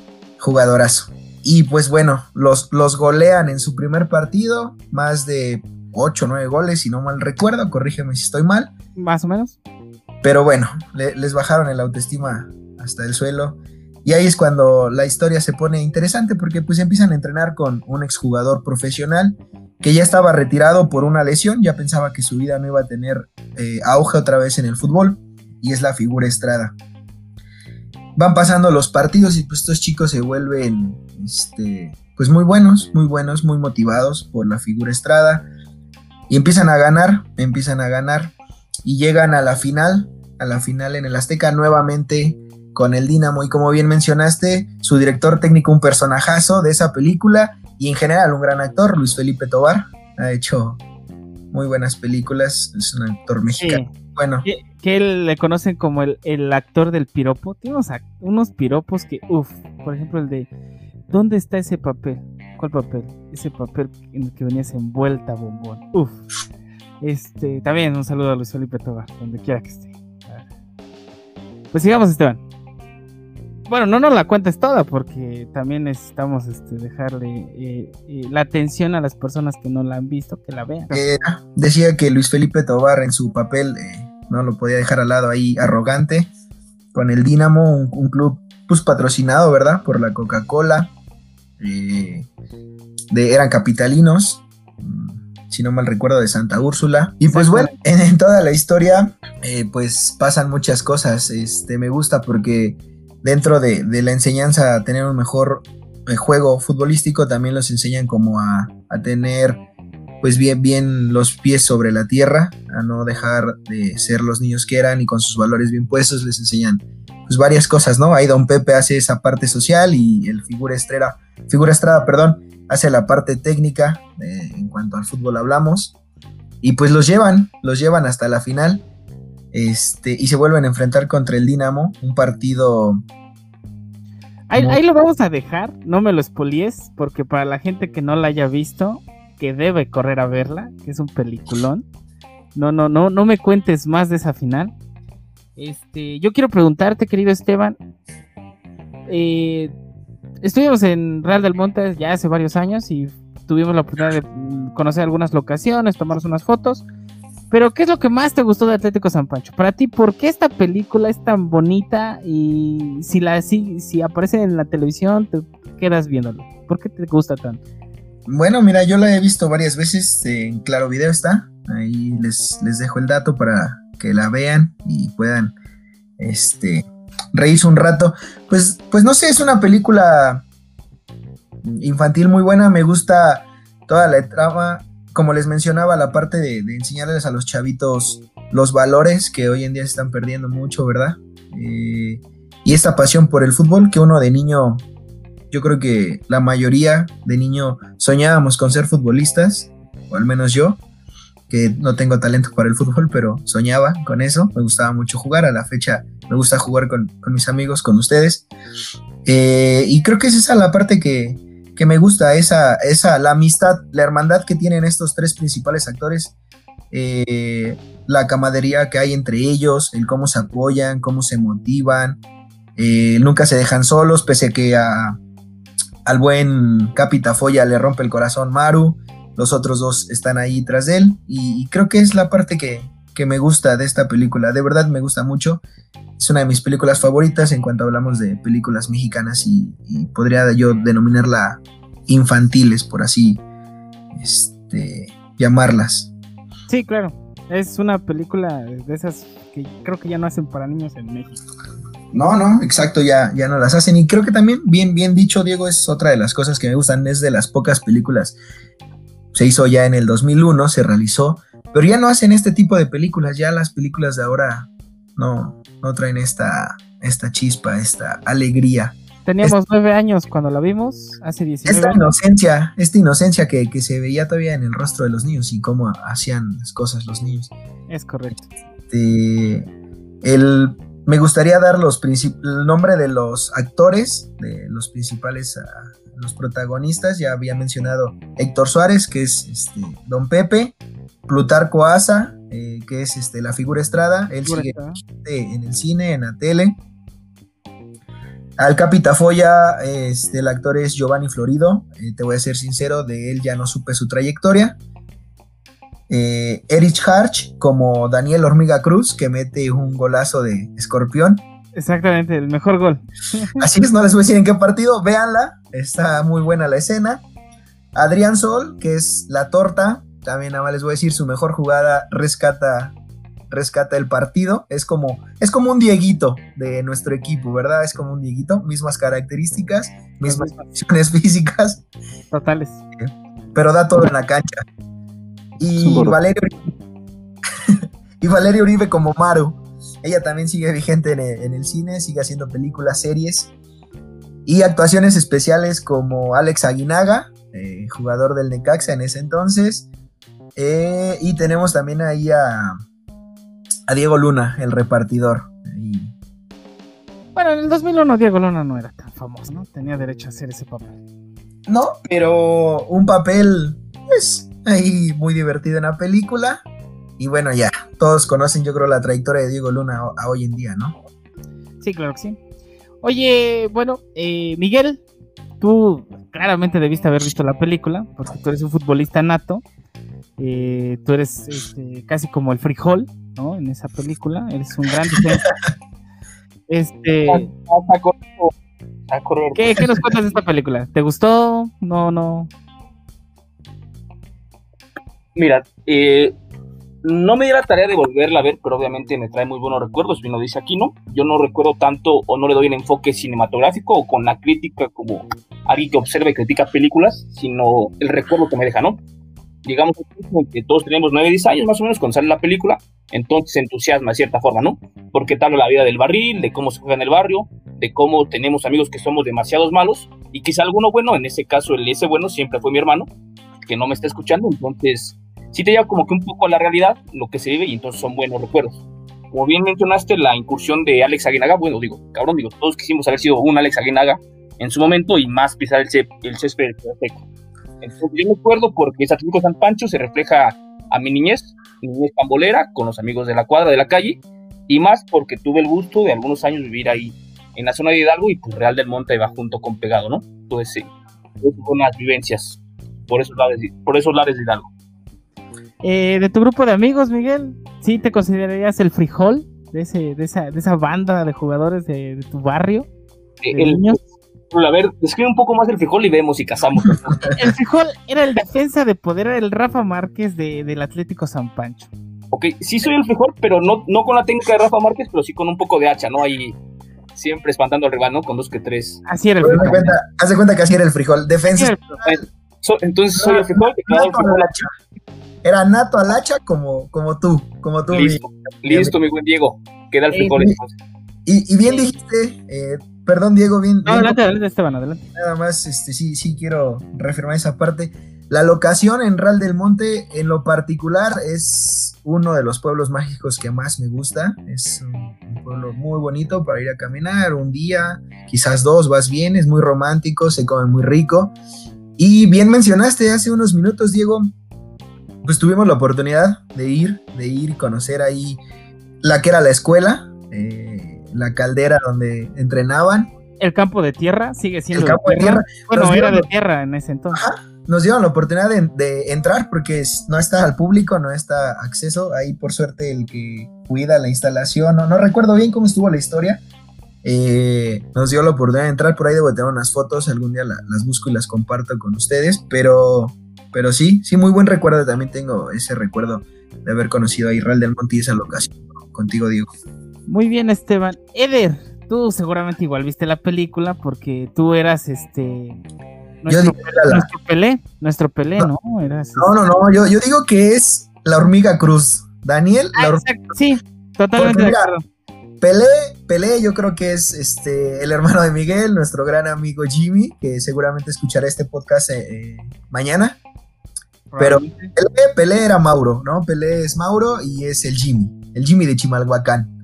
Jugadorazo. Y pues bueno, los, los golean en su primer partido, más de 8 o 9 goles, si no mal recuerdo, corrígeme si estoy mal. Más o menos. Pero bueno, les bajaron el autoestima hasta el suelo. Y ahí es cuando la historia se pone interesante porque pues empiezan a entrenar con un exjugador profesional que ya estaba retirado por una lesión, ya pensaba que su vida no iba a tener eh, auge otra vez en el fútbol y es la figura Estrada. Van pasando los partidos y pues estos chicos se vuelven este, pues muy buenos, muy buenos, muy motivados por la figura Estrada y empiezan a ganar, empiezan a ganar y llegan a la final, a la final en el Azteca nuevamente con el Dinamo y como bien mencionaste, su director técnico un personajazo de esa película y en general un gran actor, Luis Felipe Tobar, ha hecho muy buenas películas, es un actor mexicano. Bueno. Que, él le conocen como el, el, actor del piropo. Tiene unos, piropos que, uff, por ejemplo el de, ¿dónde está ese papel? ¿Cuál papel? Ese papel en el que venías envuelta, bombón. Uf. Este, también un saludo a Luis Felipe Tobar, donde quiera que esté. Pues sigamos, Esteban. Bueno, no nos la cuentes toda porque también necesitamos este, dejarle eh, eh, la atención a las personas que no la han visto, que la vean. Eh, decía que Luis Felipe Tobar en su papel no lo podía dejar al lado ahí arrogante con el Dinamo, un, club pues patrocinado, ¿verdad? Por la Coca-Cola. Eran capitalinos, mm, si no mal recuerdo, de Santa Úrsula. Y pues bueno, en, toda la historia, pues pasan muchas cosas. Este, me gusta porque dentro de, la enseñanza a tener un mejor eh, juego futbolístico, también los enseñan como a, tener pues bien, bien los pies sobre la tierra, a no dejar de ser los niños que eran y con sus valores bien puestos, les enseñan pues varias cosas, ¿no? Ahí Don Pepe hace esa parte social y el figura estrella, figura estrada, perdón, hace la parte técnica eh, en cuanto al fútbol hablamos y pues los llevan, los llevan hasta la final este, y se vuelven a enfrentar contra el Dinamo, un partido... Ahí, lo vamos a dejar, no me lo espolies, porque para la gente que no la haya visto, que debe correr a verla, que es un peliculón. No, no, no, no me cuentes más de esa final. Este, yo quiero preguntarte, querido Esteban. Eh, estuvimos en Real del Monte ya hace varios años y tuvimos la oportunidad de conocer algunas locaciones, tomarnos unas fotos. Pero, ¿qué es lo que más te gustó de Atlético San Pancho? Para ti, ¿por qué esta película es tan bonita y si la si, si aparece en la televisión te quedas viéndolo? ¿Por qué te gusta tanto? Bueno, mira, yo la he visto varias veces en Claro Video está. Ahí les, les dejo el dato para que la vean y puedan este reírse un rato. Pues, pues no sé, es una película infantil muy buena. Me gusta toda la trama como les mencionaba, la parte de, enseñarles a los chavitos los valores que hoy en día se están perdiendo mucho, ¿verdad? Eh, y esta pasión por el fútbol que uno de niño, yo creo que la mayoría de niño soñábamos con ser futbolistas, o al menos yo, que no tengo talento para el fútbol, pero soñaba con eso, me gustaba mucho jugar, a la fecha me gusta jugar con, mis amigos, con ustedes, eh, y creo que es esa la parte que, que me gusta, esa, esa, la amistad, la hermandad que tienen estos tres principales actores, eh, la camadería que hay entre ellos, el cómo se apoyan, cómo se motivan, eh, nunca se dejan solos, pese a que a, al buen Capitafoya le rompe el corazón Maru, los otros dos están ahí tras él, y, creo que es la parte que, que me gusta de esta película, de verdad me gusta mucho, es una de mis películas favoritas en cuanto hablamos de películas mexicanas y, podría yo denominarla infantiles, por así este, llamarlas. Sí, claro. Es una película de esas que creo que ya no hacen para niños en México. No, no, exacto, ya, ya no las hacen. Y creo que también, bien, bien dicho, Diego, es otra de las cosas que me gustan, es de las pocas películas. Se hizo ya en el 2001, se realizó, pero ya no hacen este tipo de películas, ya las películas de ahora no, no traen esta, esta chispa, esta alegría. Teníamos nueve años cuando la vimos, hace 19 esta inocencia, esta inocencia que, se veía todavía en el rostro de los niños y cómo hacían las cosas los niños. Es correcto. Este, el, me gustaría dar los el nombre de los actores, de los principales, ah, los protagonistas. Ya había mencionado Héctor Suárez, que es este, Don Pepe, Plutarco Asa, eh, que es este, la figura Estrada. Él sigue en el cine, en la tele. Al Capitafoya, este, el actor es Giovanni Florido. Eh, te voy a ser sincero, de él ya no supe su trayectoria. Eh, Erich Harch como Daniel Hormiga Cruz, que mete un golazo de escorpión. Exactamente, el mejor gol. [LAUGHS] Así es, no les voy a decir en qué partido, véanla, está muy buena la escena. Adrián Sol, que es la torta, también nada más les voy a decir, su mejor jugada rescata, rescata el partido. Es como, es como un Dieguito de nuestro equipo, ¿verdad? Es como un Dieguito, mismas características, mismas condiciones [LAUGHS] físicas. Totales. Pero da todo en la cancha. Y Valerio, [LAUGHS] y Valerio Uribe como Maru. Ella también sigue vigente en el, cine, sigue haciendo películas, series. Y actuaciones especiales como Alex Aguinaga, eh, jugador del Necaxa en ese entonces, eh, y tenemos también ahí a, a Diego Luna, el repartidor. Bueno, en el 2001 Diego Luna no era tan famoso, ¿no? Tenía derecho a hacer ese papel. No, pero un papel, pues, ahí muy divertido en la película. Y bueno, ya, todos conocen, yo creo, la trayectoria de Diego Luna a, hoy en día, ¿no? Sí, claro que sí. Oye, bueno, eh, Miguel, tú claramente debiste haber visto la película, porque tú eres un futbolista nato. Eh, tú eres este, casi como el frijol, ¿no? En esa película, eres un gran defensa. [LAUGHS] Este, ¿Qué, ¿Qué, nos cuentas de esta película? ¿Te gustó? No, no. Mira, eh, no me di la tarea de volverla a ver, pero obviamente me trae muy buenos recuerdos, bien lo dice aquí, ¿no? Yo no recuerdo tanto o no le doy un enfoque cinematográfico o con la crítica como alguien que observa y critica películas, sino el recuerdo que me deja, ¿no? Digamos que todos tenemos 9, 10 años más o menos cuando sale la película, entonces se entusiasma de cierta forma, ¿no? Porque tal la vida del barril, de cómo se juega en el barrio, de cómo tenemos amigos que somos demasiados malos y quizá alguno bueno, en ese caso el ese bueno siempre fue mi hermano, que no me está escuchando, entonces sí te lleva como que un poco a la realidad lo que se vive y entonces son buenos recuerdos. Como bien mencionaste, la incursión de Alex Aguinaga, bueno, digo, cabrón, digo, todos quisimos haber sido un Alex Aguinaga en su momento y más pisar el, el césped seco. Entonces yo me acuerdo porque Atlético San Pancho se refleja a mi niñez, mi niñez pambolera, con los amigos de la cuadra, de la calle, y más porque tuve el gusto de algunos años vivir ahí en la zona de Hidalgo y pues Real del Monte iba junto con Pegado, ¿no? Entonces sí, fueron unas vivencias por esos lares, por esos lares de Hidalgo. Eh, de tu grupo de amigos, Miguel, ¿sí te considerarías el frijol de, ese, de, esa, de esa banda de jugadores de, tu barrio? Eh, el, a ver, describe un poco más el frijol y vemos si casamos. [LAUGHS] el frijol era el defensa de poder, era el Rafa Márquez del Atlético San Pancho. Ok, sí soy el frijol, pero no, no con la técnica de Rafa Márquez, pero sí con un poco de hacha, ¿no? Ahí siempre espantando al rival, ¿no? Con dos que tres. Así era el frijol. Haz de cuenta, que así era el frijol. Defensa. entonces soy el frijol, que el frijol era nato al hacha como, como tú, como tú. Listo, listo, mi buen Diego. Queda el frijol y, y, bien dijiste, eh, perdón Diego, bien. No, adelante, adelante, Esteban, adelante. Nada más, este, sí, sí quiero reafirmar esa parte. La locación en Real del Monte, en lo particular, es uno de los pueblos mágicos que más me gusta. Es un, pueblo muy bonito para ir a caminar un día, quizás dos, vas bien, es muy romántico, se come muy rico. Y bien mencionaste hace unos minutos, Diego, pues tuvimos la oportunidad de ir, de ir y conocer ahí la que era la escuela, eh, la caldera donde entrenaban. El campo de tierra sigue siendo el campo de tierra. Bueno, era de tierra en ese entonces. Nos dieron la oportunidad de, entrar porque no está al público, no está acceso. Ahí, por suerte, el que cuida la instalación, no, no recuerdo bien cómo estuvo la historia. Eh, nos dio la oportunidad de entrar por ahí, debo tener unas fotos, algún día las busco y las comparto con ustedes, pero pero sí, sí, muy buen recuerdo. También tengo ese recuerdo de haber conocido a Israel del Monte y esa locación contigo, Diego. Muy bien, Esteban. Eder, tú seguramente igual viste la película porque tú eras este. Nuestro, nuestro Pelé, nuestro Pelé, ¿no? No, no, no, yo, yo, digo que es la hormiga cruz. Daniel, ah, exacto, sí, totalmente de acuerdo. Pelé, Pelé, yo creo que es este el hermano de Miguel, nuestro gran amigo Jimmy, que seguramente escuchará este podcast eh, eh, mañana. Pero Pelé, era Mauro, ¿no? Pelé es Mauro y es el Jimmy, el Jimmy de Chimalhuacán.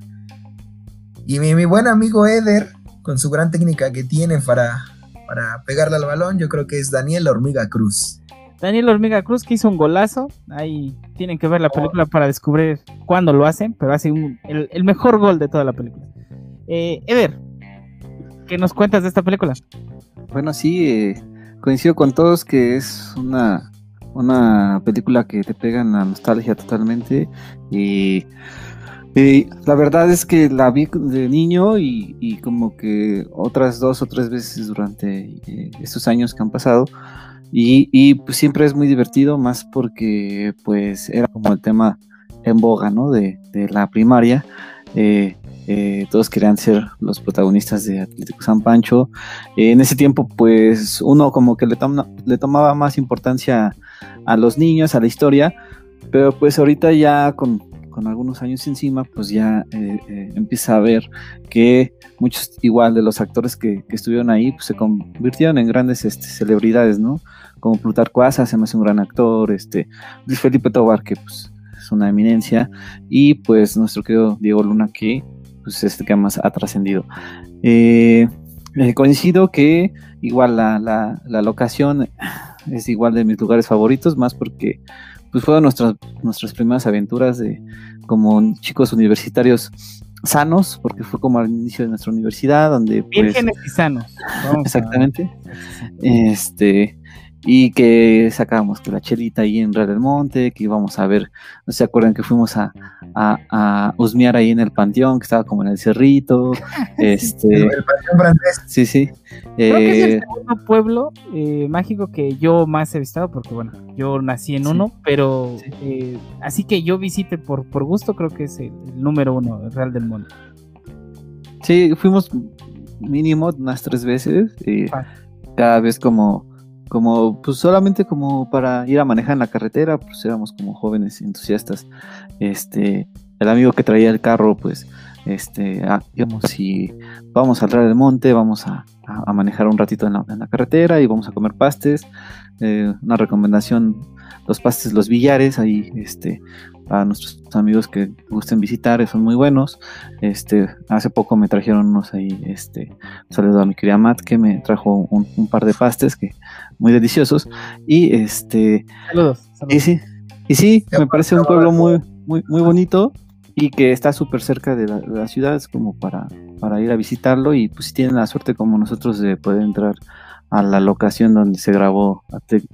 Y mi, buen amigo Eder, con su gran técnica que tiene para, para pegarle al balón, yo creo que es Daniel Hormiga Cruz. Daniel Hormiga Cruz que hizo un golazo. Ahí tienen que ver la película para descubrir cuándo lo hacen, pero hace el, mejor gol de toda la película. Eh, Eder, ¿qué nos cuentas de esta película? Bueno, sí, eh, coincido con todos que es una una película que te pega en la nostalgia totalmente y, la verdad es que la vi de niño y, como que otras dos o tres veces durante eh, estos años que han pasado y, pues siempre es muy divertido más porque pues era como el tema en boga ¿no? de, la primaria eh, eh, todos querían ser los protagonistas de Atlético San Pancho. en ese tiempo, pues uno como que le, le tomaba más importancia a los niños, a la historia, pero pues ahorita ya con, años encima, pues ya eh, eh, empieza a ver que muchos igual de los actores que, estuvieron ahí, pues se convirtieron en grandes este, celebridades, ¿no? Como Plutarco Asa, se me hace un gran actor, este, Luis Felipe Tobar, que pues es una eminencia, y pues nuestro querido Diego Luna, que pues este que más ha trascendido. Eh, coincido que igual la, la, la locación es igual de mis lugares favoritos, más porque pues fueron nuestras, nuestras primeras aventuras de como chicos universitarios sanos, porque fue como al inicio de nuestra universidad, donde pues, vírgenes y sanos. exactamente. Este y que sacábamos que la chelita ahí en Real del Monte, que íbamos a ver, no se acuerdan que fuimos a, a, a husmear ahí en el panteón, que estaba como en el cerrito. [LAUGHS] este, El, el panteón francés. sí, sí. Creo que es el Eh, segundo pueblo eh, mágico que yo más he visitado, porque bueno, yo nací en Sí. uno, pero Sí. eh, así que yo visite por, por gusto, creo que es el, el número uno real del mundo. sí, fuimos mínimo unas tres veces. y Ah. cada vez como, como, pues solamente como para ir a manejar en la carretera, pues éramos como jóvenes entusiastas. Este, el amigo que traía el carro, pues, este, ah, digamos, si vamos a entrar al monte, vamos a, a- manejar un ratito en la, en la carretera y vamos a comer pastes. Eh, una recomendación, los pastes, los billares, ahí, este, para nuestros amigos que gusten visitar, son muy buenos. Este, hace poco me trajeron unos ahí, este, un saludo a mi querida Matt que me trajo un, un par de pastes que muy deliciosos. Y este, Saludos. y saludos. sí, y sí, me parece un pueblo muy, muy, muy bonito y que está súper cerca de la, de la ciudad, es como para, para ir a visitarlo y pues si tienen la suerte como nosotros de poder entrar a la locación donde se grabó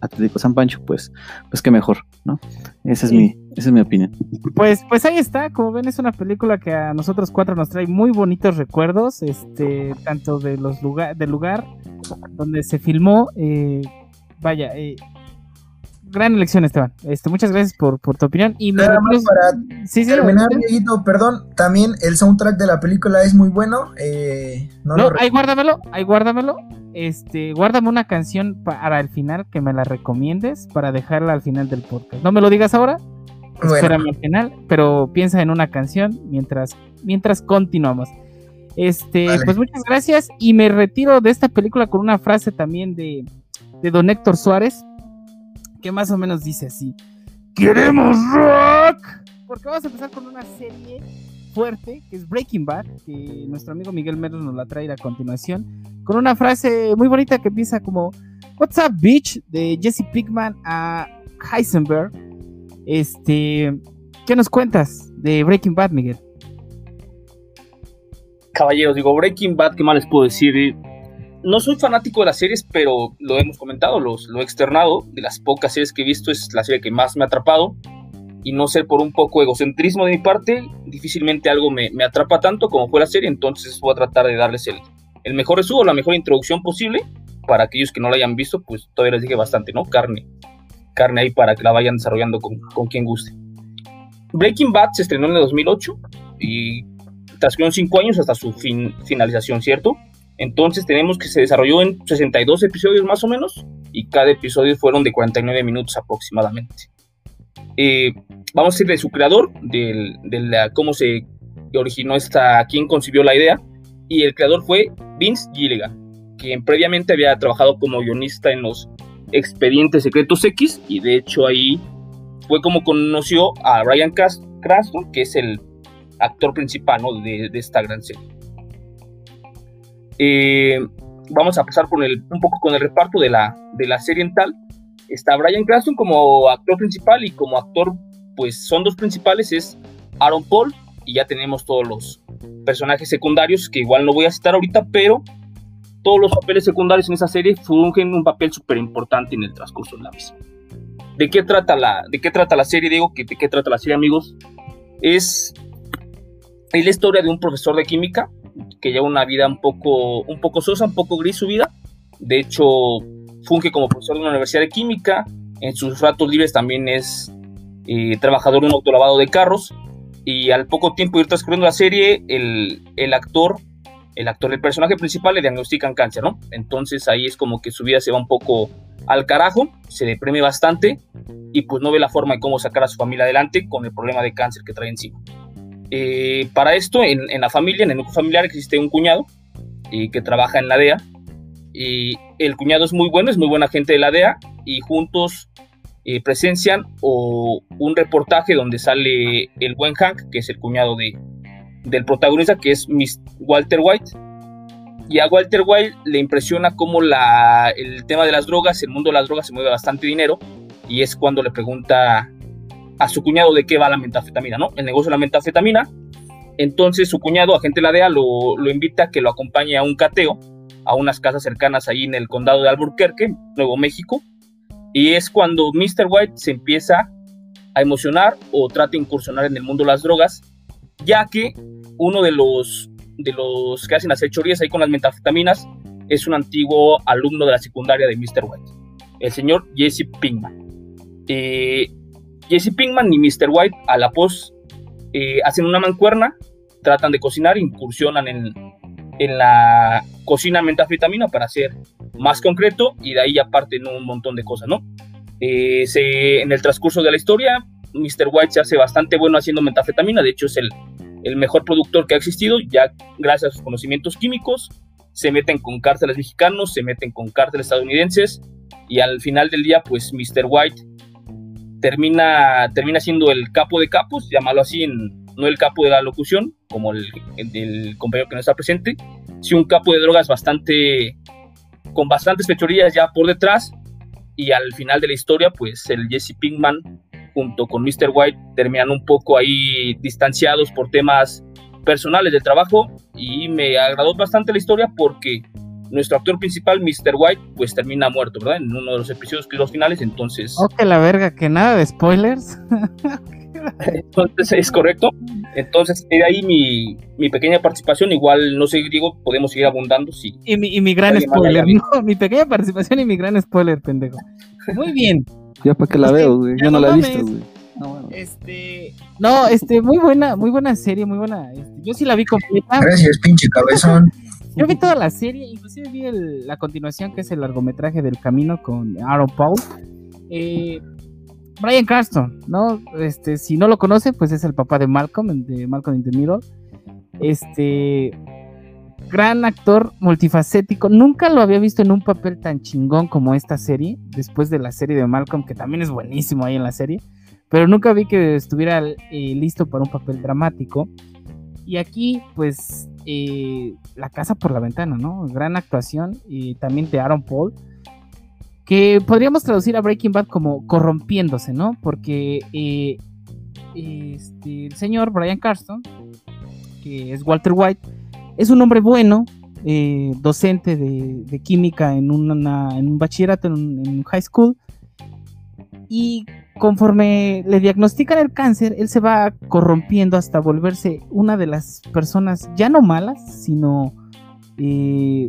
Atlético San Pancho, pues, pues qué mejor, ¿no? Esa es Sí. mi, esa es mi opinión. Pues, pues ahí está, como ven, es una película que a nosotros cuatro nos trae muy bonitos recuerdos, este, tanto de los lugar, del lugar donde se filmó. eh, vaya, eh, gran elección, Esteban. Este, muchas gracias por, por tu opinión. Y me Nada más para Sí, sí, terminar. Dieguito, perdón, también el soundtrack de la película es muy bueno. eh, no No, lo ahí guárdamelo, ahí guárdamelo. Este, guárdame una canción para el final que me la recomiendes para dejarla al final del podcast. No me lo digas ahora, Bueno, espérame al final, pero piensa en una canción mientras, mientras continuamos. Este, Vale. pues muchas gracias y me retiro de esta película con una frase también de, de don Héctor Suárez, que más o menos dice así: ¡Queremos rock! Porque vamos a empezar con una serie fuerte que es Breaking Bad, que nuestro amigo Miguel Meros nos la trae a continuación, con una frase muy bonita que empieza como What's up, bitch? de Jesse Pinkman a Heisenberg. Este, ¿qué nos cuentas de Breaking Bad, Miguel? Caballeros, digo, Breaking Bad, ¿qué más les puedo decir? No soy fanático de las series, pero lo hemos comentado, los, lo he externado. De las pocas series que he visto, es la serie que más me ha atrapado. Y no ser por un poco egocentrismo de mi parte, difícilmente algo me, me atrapa tanto como fue la serie. Entonces voy a tratar de darles el, el mejor resumen, la mejor introducción posible. Para aquellos que no la hayan visto, pues todavía les dije bastante, ¿no? Carne. Carne ahí para que la vayan desarrollando con, con quien guste. Breaking Bad se estrenó en el 2008 y transcurrieron cinco años hasta su fin- finalización, ¿cierto? Entonces tenemos que se desarrolló en 62 episodios más o menos y cada episodio fueron de 49 minutos aproximadamente. Eh, vamos a decir de su creador, del- de la, cómo se originó esta, quién concibió la idea y el creador fue Vince Gilligan, quien previamente había trabajado como guionista en los Expedientes Secretos X y de hecho ahí fue como conoció a Brian Cranston, que es el actor principal ¿no? de, de esta gran serie. Eh, vamos a pasar con el, un poco con el reparto de la, de la serie en tal. Está Brian Cranston como actor principal y como actor, pues son dos principales, es Aaron Paul y ya tenemos todos los personajes secundarios que igual no voy a citar ahorita, pero todos los papeles secundarios en esa serie fungen un papel súper importante en el transcurso de la misma. ¿De qué trata la, de qué trata la serie, Diego? ¿De qué trata la serie, amigos? Es, es la historia de un profesor de química que lleva una vida un poco, un poco sosa, un poco gris su vida. De hecho, funge como profesor de una universidad de química. En sus ratos libres también es eh, trabajador en un autolavado de carros. Y al poco tiempo de ir transcurriendo la serie, el, el actor, el actor, el personaje principal le diagnostican cáncer, ¿no? Entonces ahí es como que su vida se va un poco al carajo, se deprime bastante y pues no ve la forma de cómo sacar a su familia adelante con el problema de cáncer que trae encima. Eh, para esto, en, la familia, en el núcleo familiar, existe un cuñado eh, que trabaja en la DEA. Y el cuñado es muy bueno, es muy buena gente de la DEA. Y juntos eh, presencian o un reportaje donde sale el buen Hank, que es el cuñado de, del protagonista, que es Miss Walter White. Y a Walter White le impresiona cómo la, el tema de las drogas, el mundo de las drogas se mueve bastante dinero. Y es cuando le pregunta a su cuñado de qué va la metafetamina, ¿no? El negocio de la metafetamina. Entonces su cuñado, agente de la DEA, lo, lo, invita a que lo acompañe a un cateo, a unas casas cercanas ahí en el condado de Albuquerque, Nuevo México. Y es cuando Mr. White se empieza a emocionar o trata de incursionar en el mundo de las drogas, ya que uno de los, de los que hacen las hechorías ahí con las metafetaminas es un antiguo alumno de la secundaria de Mr. White, el señor Jesse Pinkman. Eh, Jesse Pinkman y Mr. White a la pos eh, hacen una mancuerna, tratan de cocinar, incursionan en, en la cocina metafetamina para ser más concreto y de ahí ya parten un montón de cosas, ¿no? Eh, se, en el transcurso de la historia, Mr. White se hace bastante bueno haciendo metafetamina, de hecho es el, el mejor productor que ha existido, ya gracias a sus conocimientos químicos, se meten con cárteles mexicanos, se meten con cárteles estadounidenses y al final del día, pues Mr. White termina, termina siendo el capo de capos, llamarlo así, no el capo de la locución, como el, el, compañero que no está presente, sino un capo de drogas bastante, con bastantes fechorías ya por detrás, y al final de la historia, pues el Jesse Pinkman junto con Mr. White terminan un poco ahí distanciados por temas personales del trabajo y me agradó bastante la historia porque nuestro actor principal, Mr. White, pues termina muerto, ¿verdad? En uno de los episodios que los finales, entonces... Oh, que la verga, que nada de spoilers. [LAUGHS] entonces, es correcto. Entonces, de ahí mi, mi, pequeña participación. Igual, no sé, Diego, podemos seguir abundando. Sí. Y, mi, y mi gran spoiler. [LAUGHS] No, mi pequeña participación y mi gran spoiler, pendejo. Muy bien. Ya para que la veo, güey. Yo no, la he visto, güey. No, Este, no, este, muy buena, muy buena serie, muy buena. Este, yo sí la vi completa. Gracias, pinche cabezón. Yo vi toda la serie, inclusive vi el, la continuación que es el largometraje del camino con Aaron Paul. Eh, Brian Carston, ¿no? Este, si no lo conoce, pues es el papá de Malcolm, de Malcolm in the Middle. Este, gran actor multifacético. Nunca lo había visto en un papel tan chingón como esta serie, después de la serie de Malcolm, que también es buenísimo ahí en la serie. Pero nunca vi que estuviera eh, listo para un papel dramático. Y aquí, pues, eh, la casa por la ventana, ¿no? Gran actuación y también de Aaron Paul, que podríamos traducir a Breaking Bad como corrompiéndose, ¿no? Porque eh, este, el señor Brian Carston, que es Walter White, es un hombre bueno, eh, docente de, química en, una, en un bachillerato, en un high school, y conforme le diagnostican el cáncer, él se va corrompiendo hasta volverse una de las personas ya no malas, sino eh,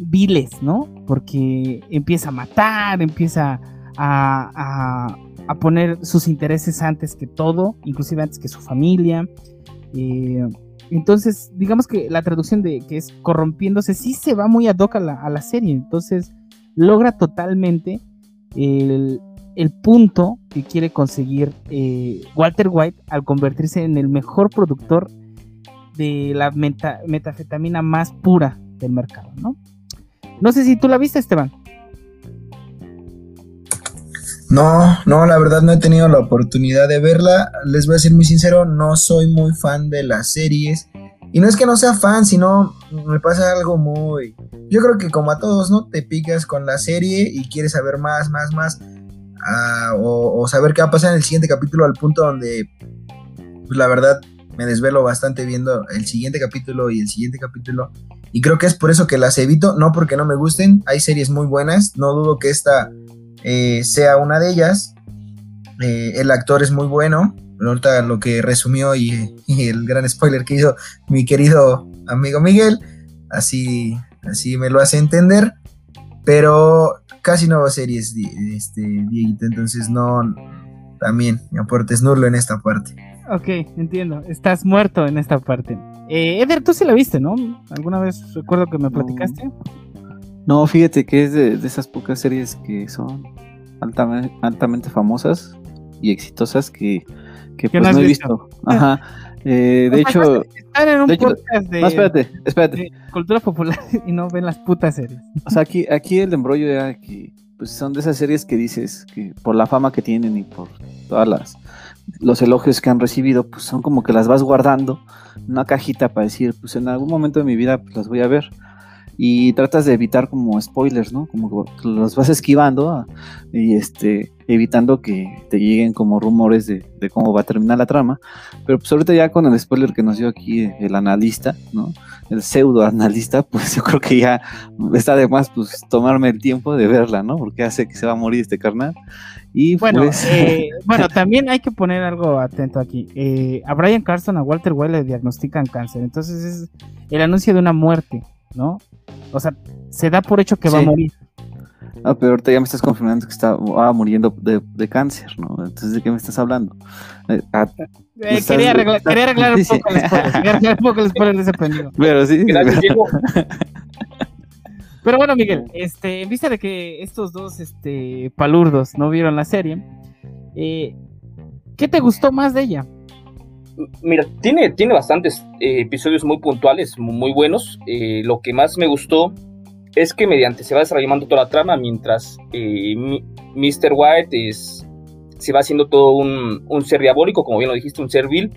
viles, ¿no? Porque empieza a matar, empieza a, poner sus intereses antes que todo, inclusive antes que su familia. Eh, entonces, digamos que la traducción de que es corrompiéndose sí se va muy ad hoc a la, a la serie, entonces logra totalmente el, el punto que quiere conseguir eh, Walter White al convertirse en el mejor productor de la metafetamina más pura del mercado, ¿no? No sé si tú la viste, Esteban. No, no, la verdad no he tenido la oportunidad de verla. Les voy a ser muy sincero, no soy muy fan de las series. Y no es que no sea fan, sino me pasa algo muy... Yo creo que como a todos, ¿no? Te picas con la serie y quieres saber más, más, más o, saber qué va a pasar en el siguiente capítulo al punto donde, pues la verdad, me desvelo bastante viendo el siguiente capítulo y el siguiente capítulo. Y creo que es por eso que las evito, no porque no me gusten, hay series muy buenas, no dudo que esta eh, sea una de ellas. Eh, el actor es muy bueno, ahorita lo que resumió y, y, el gran spoiler que hizo mi querido amigo Miguel, así, así me lo hace entender. Pero casi no series, este, Dieguito, entonces no, también mi aporte es nulo en esta parte. Ok, entiendo, estás muerto en esta parte. Eh, Eder, tú sí la viste, ¿no? ¿Alguna vez recuerdo que me platicaste? No, fíjate que es de, esas pocas series que son altamente, altamente famosas y exitosas que, que pues no, he visto. Ajá. Eh, de hecho, están en un podcast de, no, espérate, espérate. cultura popular [LAUGHS] y no ven las putas series. O sea, aquí, aquí el embrollo era que pues son de esas series que dices que por la fama que tienen y por todas las los elogios que han recibido, pues son como que las vas guardando en una cajita para decir, pues en algún momento de mi vida pues las voy a ver. Y tratas de evitar como spoilers, ¿no? Como que los vas esquivando ah, y este evitando que te lleguen como rumores de, cómo va a terminar la trama. Pero pues ahorita ya con el spoiler que nos dio aquí el analista, ¿no? El pseudo analista, [LAUGHS] pues yo creo que ya está de más pues tomarme el tiempo de verla, ¿no? Porque hace que se va a morir este carnal. Y bueno, pues... eh, [LAUGHS] bueno, también hay que poner algo atento aquí. Eh, a Brian Carson, a Walter White le diagnostican cáncer. Entonces es el anuncio de una muerte, ¿no? O sea, se da por hecho que va a morir. Ah, pero ahorita ya me estás confirmando que está muriendo de, cáncer, ¿no? Entonces, ¿de qué me estás hablando? Eh, ah, eh, quería, arreglar, [LAUGHS] quería, arreglar, un poco el spoiler. Quería arreglar un poco el spoiler de ese pendejo. Pero sí. [LAUGHS] Pero bueno, Miguel, este, en vista de que estos dos este, palurdos no vieron la serie, eh, ¿qué te gustó más de ella? Mira, tiene, tiene bastantes episodios muy puntuales, muy buenos. lo que más me gustó es que mediante se va desarrollando toda la trama mientras eh, Mr. White se va haciendo todo un, ser diabólico, como bien lo dijiste, un ser vil,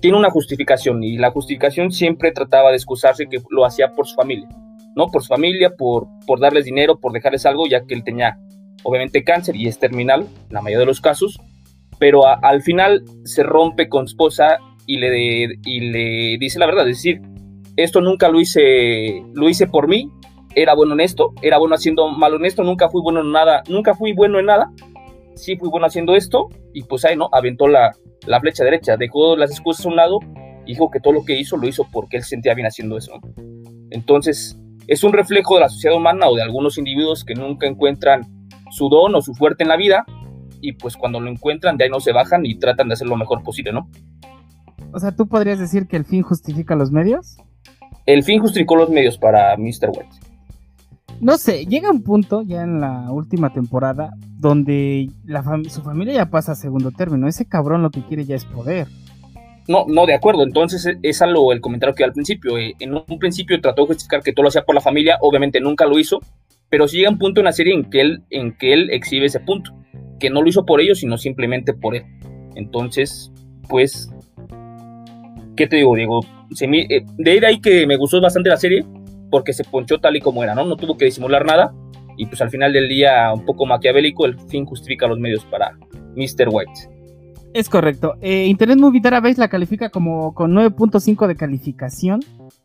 tiene una justificación y la justificación siempre trataba de excusarse que lo hacía por su familia, ¿no? Por su familia, por, por darles dinero, por dejarles algo, ya que él tenía obviamente cáncer y es terminal, en la mayoría de los casos, pero al final se rompe con su esposa y le, y le dice la verdad, es decir, esto nunca lo hice, lo hice por mí, era bueno en esto, era bueno haciendo mal en esto, nunca fui bueno en nada, nunca fui bueno en nada, sí fui bueno haciendo esto, y pues ahí, ¿no? Aventó la, la flecha derecha, dejó las excusas a un lado, dijo que todo lo que hizo lo hizo porque él se sentía bien haciendo eso. Entonces, es un reflejo de la sociedad humana o de algunos individuos que nunca encuentran su don o su fuerte en la vida, y pues cuando lo encuentran, de ahí no se bajan y tratan de hacer lo mejor posible, ¿no? O sea, ¿tú podrías decir que el fin justifica los medios? El fin justificó los medios para Mr. White no sé, llega un punto ya en la última temporada donde la su familia ya pasa a segundo término. Ese cabrón lo que quiere ya es poder. No, no, de acuerdo. Entonces e, es algo el comentario que al principio. Eh, en un principio trató de justificar que todo lo hacía por la familia, obviamente nunca lo hizo, pero sí llega un punto en la serie en que él, en que él exhibe ese punto, que no lo hizo por ellos, sino simplemente por él. Entonces, pues, ¿qué te digo, Diego? Eh, de ahí que me gustó bastante la serie, porque se ponchó tal y como era, ¿no? No tuvo que disimular nada y pues al final del día un poco maquiavélico, el fin justifica los medios para Mr. White. Es correcto. Eh, Internet Movie Database la califica como con 9.5 de calificación.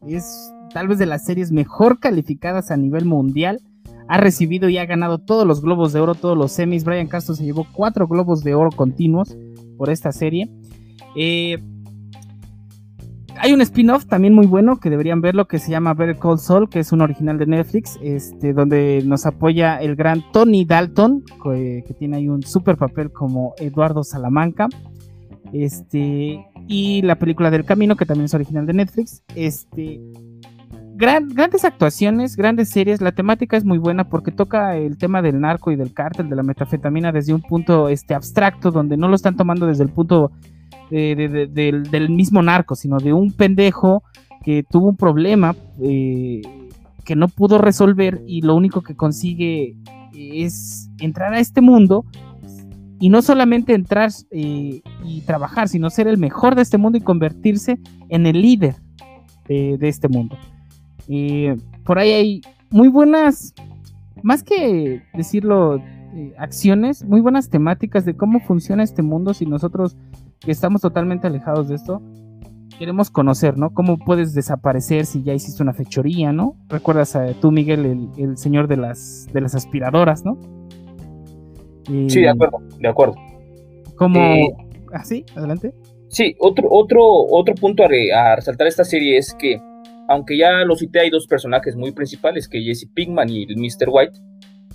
Es tal vez de las series mejor calificadas a nivel mundial. Ha recibido y ha ganado todos los globos de oro, todos los semis. Brian Castro se llevó cuatro globos de oro continuos por esta serie. Eh, hay un spin-off también muy bueno que deberían verlo que se llama Better Call Saul, que es un original de Netflix, este, donde nos apoya el gran Tony Dalton, que, tiene ahí un super papel como Eduardo Salamanca. Este, y la película del camino, que también es original de Netflix. Este, grandes actuaciones, grandes series. La temática es muy buena porque toca el tema del narco y del cártel de la metafetamina desde un punto este, abstracto, donde no lo están tomando desde el punto del, mismo narco, sino de un pendejo que tuvo un problema eh, que no pudo resolver y lo único que consigue es entrar a este mundo y no solamente entrar eh, y trabajar, sino ser el mejor de este mundo y convertirse en el líder de, este mundo. Eh, por ahí hay muy buenas, más que decirlo, acciones, muy buenas temáticas de cómo funciona este mundo si nosotros que estamos totalmente alejados de esto, queremos conocer, ¿no? ¿Cómo puedes desaparecer si ya hiciste una fechoría, ¿no? Recuerdas a tú, Miguel, el, señor de las, de las aspiradoras, ¿no? sí, de acuerdo, de acuerdo. ¿Cómo? Eh, ¿Ah, sí? Adelante. Sí, otro, otro, otro punto a, resaltar esta serie es que, aunque ya lo cité, hay dos personajes muy principales, que Jesse Pinkman y el Mr. White,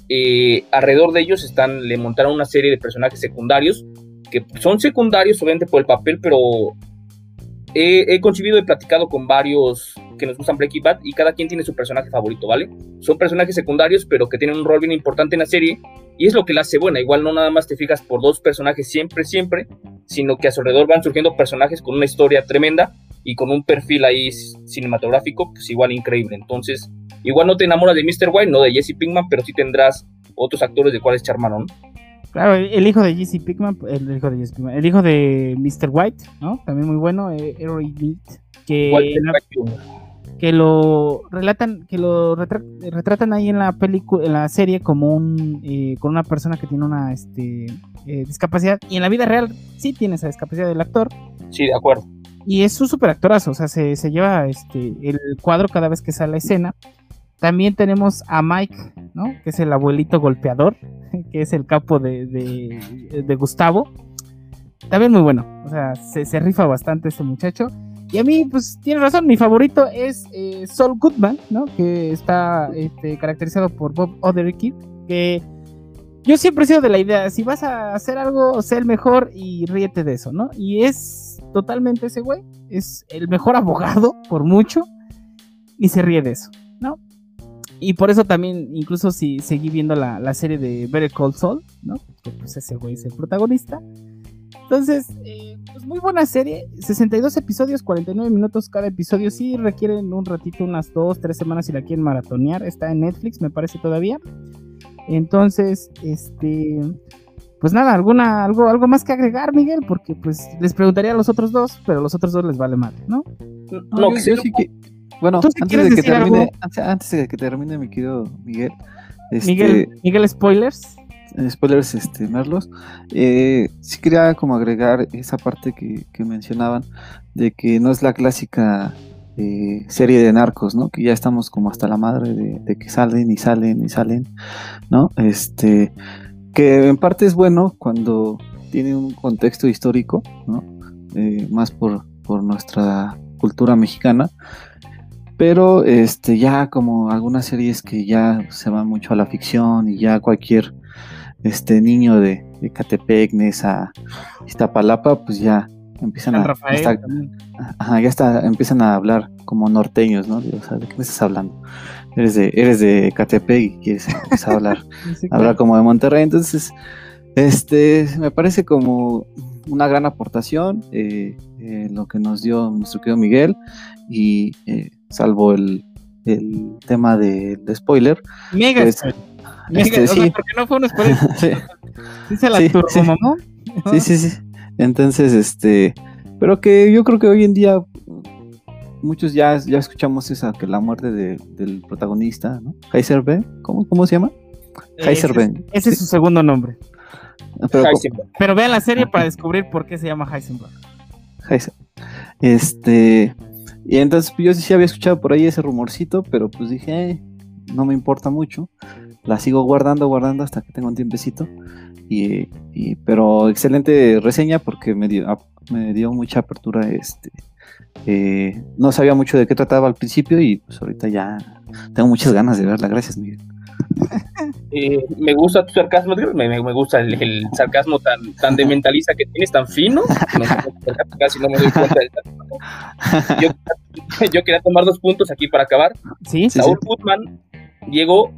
eh, alrededor de ellos están, le montaron una serie de personajes secundarios que son secundarios obviamente por el papel, pero he, concebido y platicado con varios que nos gustan Breaking Bad y cada quien tiene su personaje favorito, ¿vale? Son personajes secundarios, pero que tienen un rol bien importante en la serie y es lo que la hace buena. Igual no nada más te fijas por dos personajes siempre, siempre, sino que a su alrededor van surgiendo personajes con una historia tremenda y con un perfil ahí cinematográfico, pues igual increíble. Entonces, igual no te enamoras de Mr. White, no de Jesse Pinkman, pero sí tendrás otros actores de mano, ¿no? Claro, el, hijo de Jesse Pickman, el hijo de Jesse Pickman, el hijo de Mr. White, ¿no? También muy bueno, eh, Meat, que que lo relatan, que lo retratan ahí en la película, en la serie como un eh, con una persona que tiene una este, eh, discapacidad y en la vida real sí tiene esa discapacidad del actor. Sí, de acuerdo. Y es un super actorazo, o sea, se, lleva este el cuadro cada vez que sale la escena. También tenemos a Mike, ¿no? Que es el abuelito golpeador, [LAUGHS] que es el capo de, de, Gustavo. También muy bueno, o sea, se, se rifa bastante este muchacho. Y a mí, pues, tiene razón, mi favorito es eh, Saul Goodman, ¿no? Que está este, caracterizado por Bob Odenkirk, que yo siempre he sido de la idea, si vas a hacer algo, sé el mejor y ríete de eso, ¿no? Y es totalmente ese güey, es el mejor [LAUGHS] abogado, por mucho, y se ríe de eso, ¿no? Y por eso también, incluso si seguí viendo la, la serie de Better Call Saul, ¿no? Que pues ese güey es el protagonista. Entonces, eh, pues muy buena serie. 62 episodios, 49 minutos cada episodio. Sí requieren un ratito, unas 2, 3 semanas si la quieren maratonear. Está en Netflix, me parece todavía. Entonces, este. Pues nada, alguna, algo, algo más que agregar, Miguel, porque pues les preguntaría a los otros dos, pero a los otros dos les vale mal, ¿no? No, yo, sí que. Bueno, antes de que termine, antes, de que termine, mi querido Miguel. Este, Miguel, Miguel, spoilers spoilers, este, Merlos, eh, sí quería como agregar esa parte que, mencionaban de que no es la clásica eh, serie de narcos, ¿no? Que ya estamos como hasta la madre de, que salen y salen y salen, ¿no? Este, que en parte es bueno cuando tiene un contexto histórico, ¿no? Eh, más por, por nuestra cultura mexicana, pero este ya como algunas series que ya se van mucho a la ficción y ya cualquier este niño de, de Catepec, Nesa, Iztapalapa, pues ya empiezan a, ya está, empiezan a hablar como norteños, ¿no? O sea, ¿de qué me estás hablando? Eres de, eres de Catepec y quieres empezar a hablar, [LAUGHS] hablar como de Monterrey, entonces, este, me parece como una gran aportación eh, eh, lo que nos dio nuestro querido Miguel y eh, salvo el, el tema de, spoiler. Mega pues, este, sí. porque no fue un spoiler. [LAUGHS] sí. se la sí, sí. sí, sí, Entonces, este, pero que yo creo que hoy en día muchos ya, ya escuchamos esa, que la muerte de, del protagonista, ¿no? Heisenberg, ¿cómo, cómo se llama? Heisenberg. Ese, es su segundo nombre. Pero, pero vean la serie para descubrir por qué se llama Heisenberg. Heisenberg. Este, y entonces yo sí había escuchado por ahí ese rumorcito, pero pues dije, no me importa mucho la sigo guardando, guardando hasta que tenga un tiempecito. Y, pero excelente reseña porque me dio, ah, me dio mucha apertura. Este, eh, no sabía mucho de qué trataba al principio y pues ahorita ya tengo muchas ganas de verla. Gracias, Miguel. [LAUGHS] Eh, me gusta tu sarcasmo, me, me gusta el, sarcasmo tan, tan de mentaliza que tienes, tan fino. [LAUGHS] casi no me doy cuenta yo, yo, quería tomar dos puntos aquí para acabar. ¿Sí? Saúl Putman Diego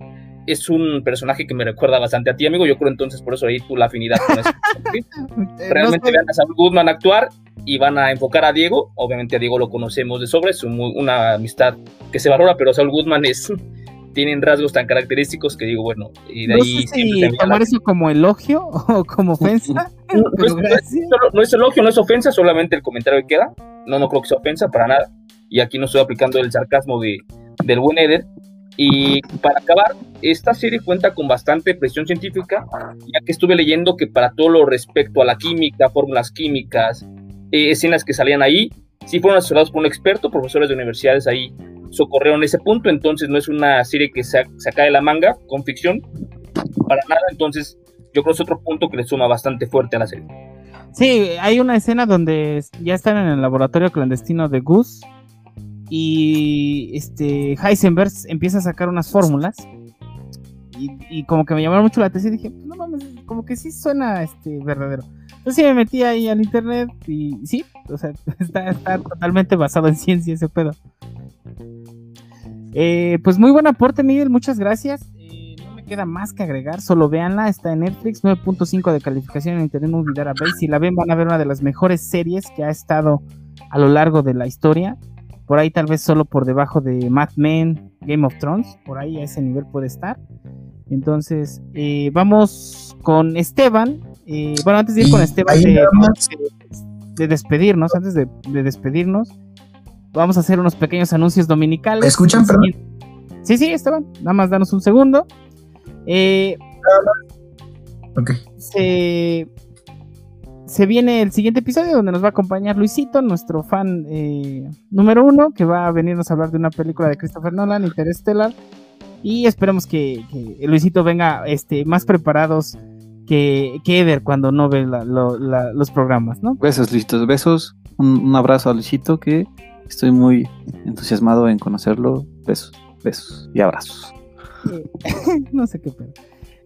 es un personaje que me recuerda bastante a ti, amigo. Yo creo entonces por eso ahí tú la afinidad con eso. [LAUGHS] Realmente vean a Saul Goodman actuar y van a enfocar a Diego. Obviamente a Diego lo conocemos de sobre, es una amistad que se valora, pero Saul Goodman es [LAUGHS] tienen rasgos tan característicos que digo, bueno, y de ahí si tomar eso como elogio [LAUGHS] o como ofensa. no, es, elogio, no es ofensa, solamente el comentario que queda. No, no creo que sea ofensa para nada. Y aquí no estoy aplicando el sarcasmo de, del buen Eder, y para acabar, esta serie cuenta con bastante presión científica, ya que estuve leyendo que para todo lo respecto a la química, fórmulas químicas, eh, escenas que salían ahí, sí fueron asesorados por un experto, profesores de universidades ahí socorrieron ese punto, entonces no es una serie que se saca de la manga con ficción, para nada, entonces yo creo que es otro punto que le suma bastante fuerte a la serie. Sí, hay una escena donde ya están en el laboratorio clandestino de Gus y este Heisenberg empieza a sacar unas fórmulas y, como que me llamaron mucho la atención y dije, pues no mames, como que sí suena este verdadero. Entonces me metí ahí al internet y sí, o sea, [LAUGHS] está, totalmente basado en ciencia ese pedo. Eh, pues muy buen aporte, Miguel, muchas gracias. Eh, no me queda más que agregar, solo véanla, está en Netflix, 9.5 de calificación en Internet Movie Database. Si la ven, van a ver una de las mejores series que ha estado a lo largo de la historia por ahí tal vez solo por debajo de Mad Men, Game of Thrones, por ahí a ese nivel puede estar. Entonces, eh, vamos con Esteban. Eh, bueno, antes de ir con Esteban, de, despedirnos, antes de, despedirnos, vamos a hacer unos pequeños anuncios dominicales. ¿Me escuchan, perdón? Sí, sí, Esteban, nada más danos un segundo. Eh, Ok. se, se viene el siguiente episodio donde nos va a acompañar Luisito, nuestro fan eh, número uno, que va a venirnos a hablar de una película de Christopher Nolan, Interstellar. Y esperemos que, que Luisito venga este, más preparados que, que Eder cuando no ve la- lo- la- los programas, ¿no? Besos, Luisitos, besos. Un, un abrazo a Luisito que estoy muy entusiasmado en conocerlo. Besos, besos y abrazos. [LAUGHS] no sé qué pedo.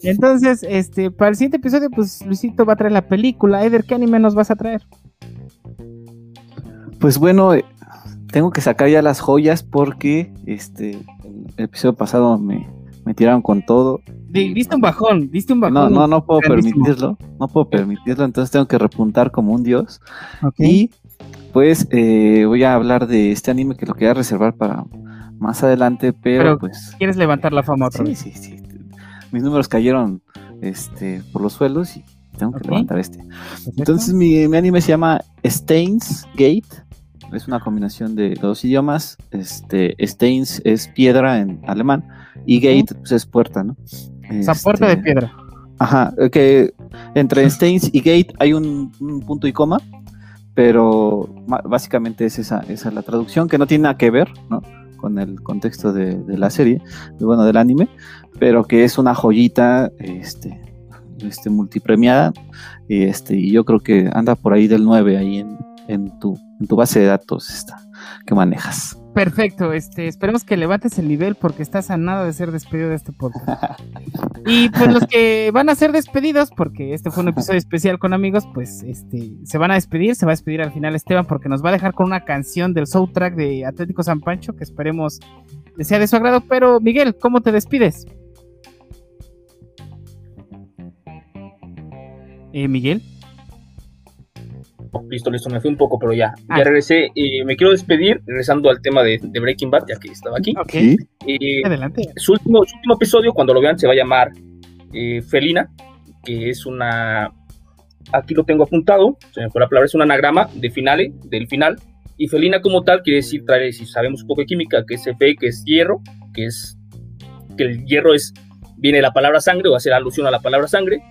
Entonces, este, para el siguiente episodio, pues Luisito va a traer la película. Eder, ¿qué anime nos vas a traer? Pues bueno, eh, tengo que sacar ya las joyas porque este el episodio pasado me, me tiraron con todo. Diste un bajón, diste un bajón. No, no, no puedo grandísimo. permitirlo. No puedo permitirlo, entonces tengo que repuntar como un dios. Y pues eh, voy a hablar de este anime que lo quería reservar para más adelante, pero, Pero pues ¿Quieres levantar la fama otra sí, vez? sí, sí. Mis números cayeron este por los suelos y tengo que Ok. levantar este. Perfecto. Entonces mi, mi anime se llama Stains Gate. Es una combinación de dos idiomas. Este, Stains es piedra en alemán y Gate pues, es puerta, ¿no? Esa puerta de Este, piedra. Ajá, que entre Stains y Gate hay un, un punto y coma, pero básicamente es esa, esa la traducción que no tiene nada que ver, ¿no? Con el contexto de, la serie, de- bueno, del anime, pero que es una joyita, este, este multipremiada, y este, y yo creo que anda por ahí del 9 ahí en, tu, en tu base de datos esta que manejas. Perfecto, este, esperemos que levantes el nivel porque estás a nada de ser despedido de este podcast. Y pues los que van a ser despedidos, porque este fue un episodio especial con amigos, pues este, se van a despedir, se va a despedir al final Esteban porque nos va a dejar con una canción del soundtrack de Atlético San Pancho que esperemos sea de su agrado. Pero Miguel, ¿cómo te despides? Eh, Miguel. Listo, listo, me fui un poco, pero ya. Ah. Ya regresé. Eh, me quiero despedir, regresando al tema de, de Breaking Bad, ya que estaba aquí. Ok, ¿Sí? Eh, adelante. su, último, su último episodio, cuando lo vean, se va a llamar eh, Felina, que es una. Aquí lo tengo apuntado, se me fue la palabra, es un anagrama de finale, del final. Y felina como tal quiere decir, trae, si sabemos un poco de química, que es Fe, que es hierro, que es que el hierro es viene la palabra sangre o hacer alusión a la palabra sangre.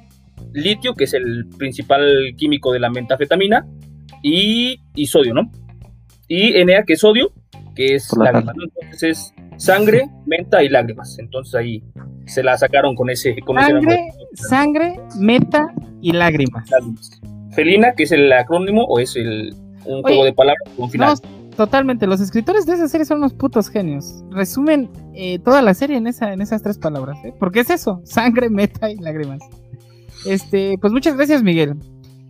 Litio, que es el principal químico de la metafetamina, y, y sodio, ¿no? Y Na, que es sodio, que es la lágrimas, ¿no? Entonces es sangre, menta y lágrimas. Entonces ahí se la sacaron con ese, con ese nombre. Sangre, sangre, meta y lágrimas. Lágrimas. Felina, que es el acrónimo o es el, un Oye, juego de palabras con final. No, totalmente. Los escritores de esa serie son unos putos genios. Resumen eh, toda la serie en, esa, en esas tres palabras. ¿eh? Porque es eso: sangre, meta y lágrimas. Este, pues muchas gracias, Miguel.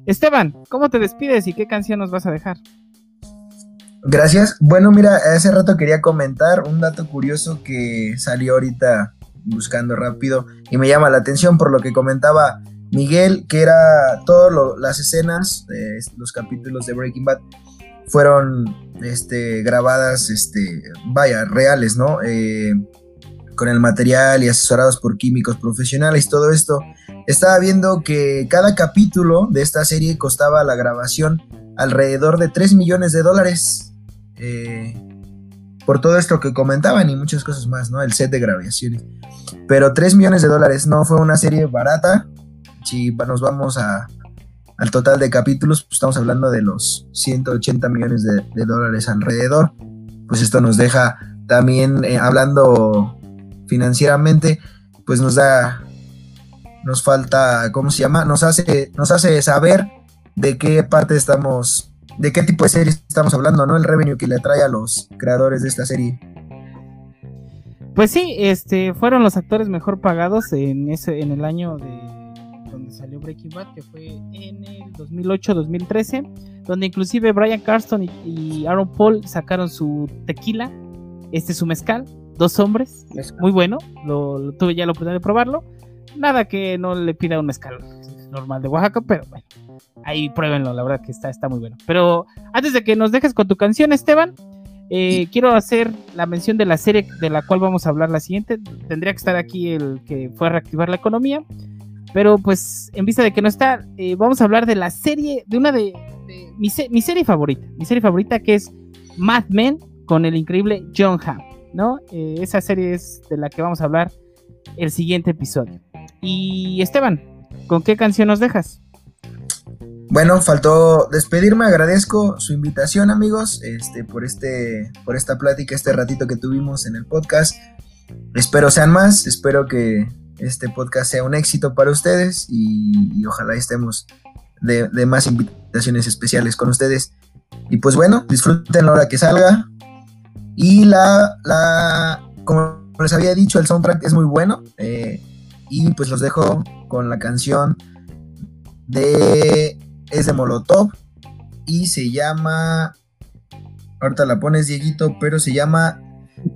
Esteban, ¿cómo te despides y qué canción nos vas a dejar? Gracias. Bueno, mira, hace rato quería comentar un dato curioso que salió ahorita buscando rápido y me llama la atención por lo que comentaba Miguel, que era todas las escenas, eh, los capítulos de Breaking Bad fueron este, grabadas, este, vaya, reales, ¿no? Eh, con el material y asesorados por químicos profesionales, todo esto. Estaba viendo que cada capítulo de esta serie costaba la grabación alrededor de 3 millones de dólares. eh, por todo esto que comentaban y muchas cosas más, ¿no? El set de grabaciones. Pero 3 millones de dólares no fue una serie barata. Si nos vamos a, al total de capítulos, pues estamos hablando de los 180 millones de, de dólares alrededor. Pues esto nos deja también, eh, hablando financieramente, pues nos da, nos falta, ¿cómo se llama? Nos hace, nos hace saber de qué parte estamos, de qué tipo de serie estamos hablando, ¿no? El revenue que le trae a los creadores de esta serie. Pues sí, este, fueron los actores mejor pagados en ese, en el año de donde salió Breaking Bad, que fue en el 2008-2013, donde inclusive Brian Carston y, y Aaron Paul sacaron su tequila, este su mezcal, dos hombres, Mezcal. muy bueno, lo, lo tuve ya la oportunidad de probarlo, nada que no le pida un mezcal normal de Oaxaca, pero bueno, ahí pruébenlo, la verdad que está, está muy bueno. Pero antes de que nos dejes con tu canción, Esteban, eh, quiero hacer la mención de la serie de la cual vamos a hablar la siguiente. Tendría que estar aquí el que fue a reactivar la economía. Pero pues en vista de que no está, eh, vamos a hablar de la serie, de una de, mi serie favorita. Mi serie favorita que es Mad Men con el increíble John Hamm, ¿no? Eh, esa serie es de la que vamos a hablar el siguiente episodio. Y Esteban, ¿con qué canción nos dejas? Bueno, faltó despedirme, agradezco su invitación, amigos, este, por este, por esta plática, este ratito que tuvimos en el podcast. Espero sean más, espero que este podcast sea un éxito para ustedes y, ojalá estemos de, más invitaciones especiales con ustedes. Y pues bueno, disfruten la hora que salga. Y la, la como les había dicho, el soundtrack es muy bueno. Eh, y pues los dejo con la canción de es de Molotov y se llama, ahorita la pones Dieguito, pero se llama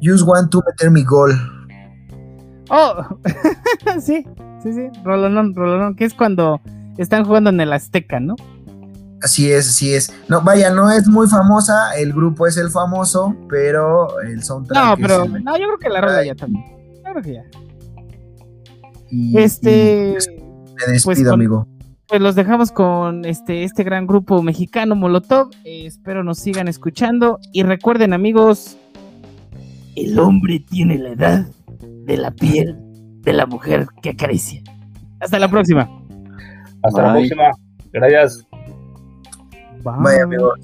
Just Want to Meter Mi Goal. Oh, [LAUGHS] sí, sí, sí, Rolonón, Rolonón, que es cuando están jugando en el Azteca, ¿no? Así es, así es. No, vaya, no es muy famosa, el grupo es el famoso, pero el soundtrack. No, pero no, yo creo que la rola ya también. Yo creo que ya. Este. Pues, me despido, amigo pues los dejamos con este, este gran grupo mexicano Molotov. Eh, espero nos sigan escuchando. Y recuerden, amigos, el hombre tiene la edad de la piel de la mujer que acaricia. Hasta la próxima. Hasta la próxima. Gracias. Bye, amigos.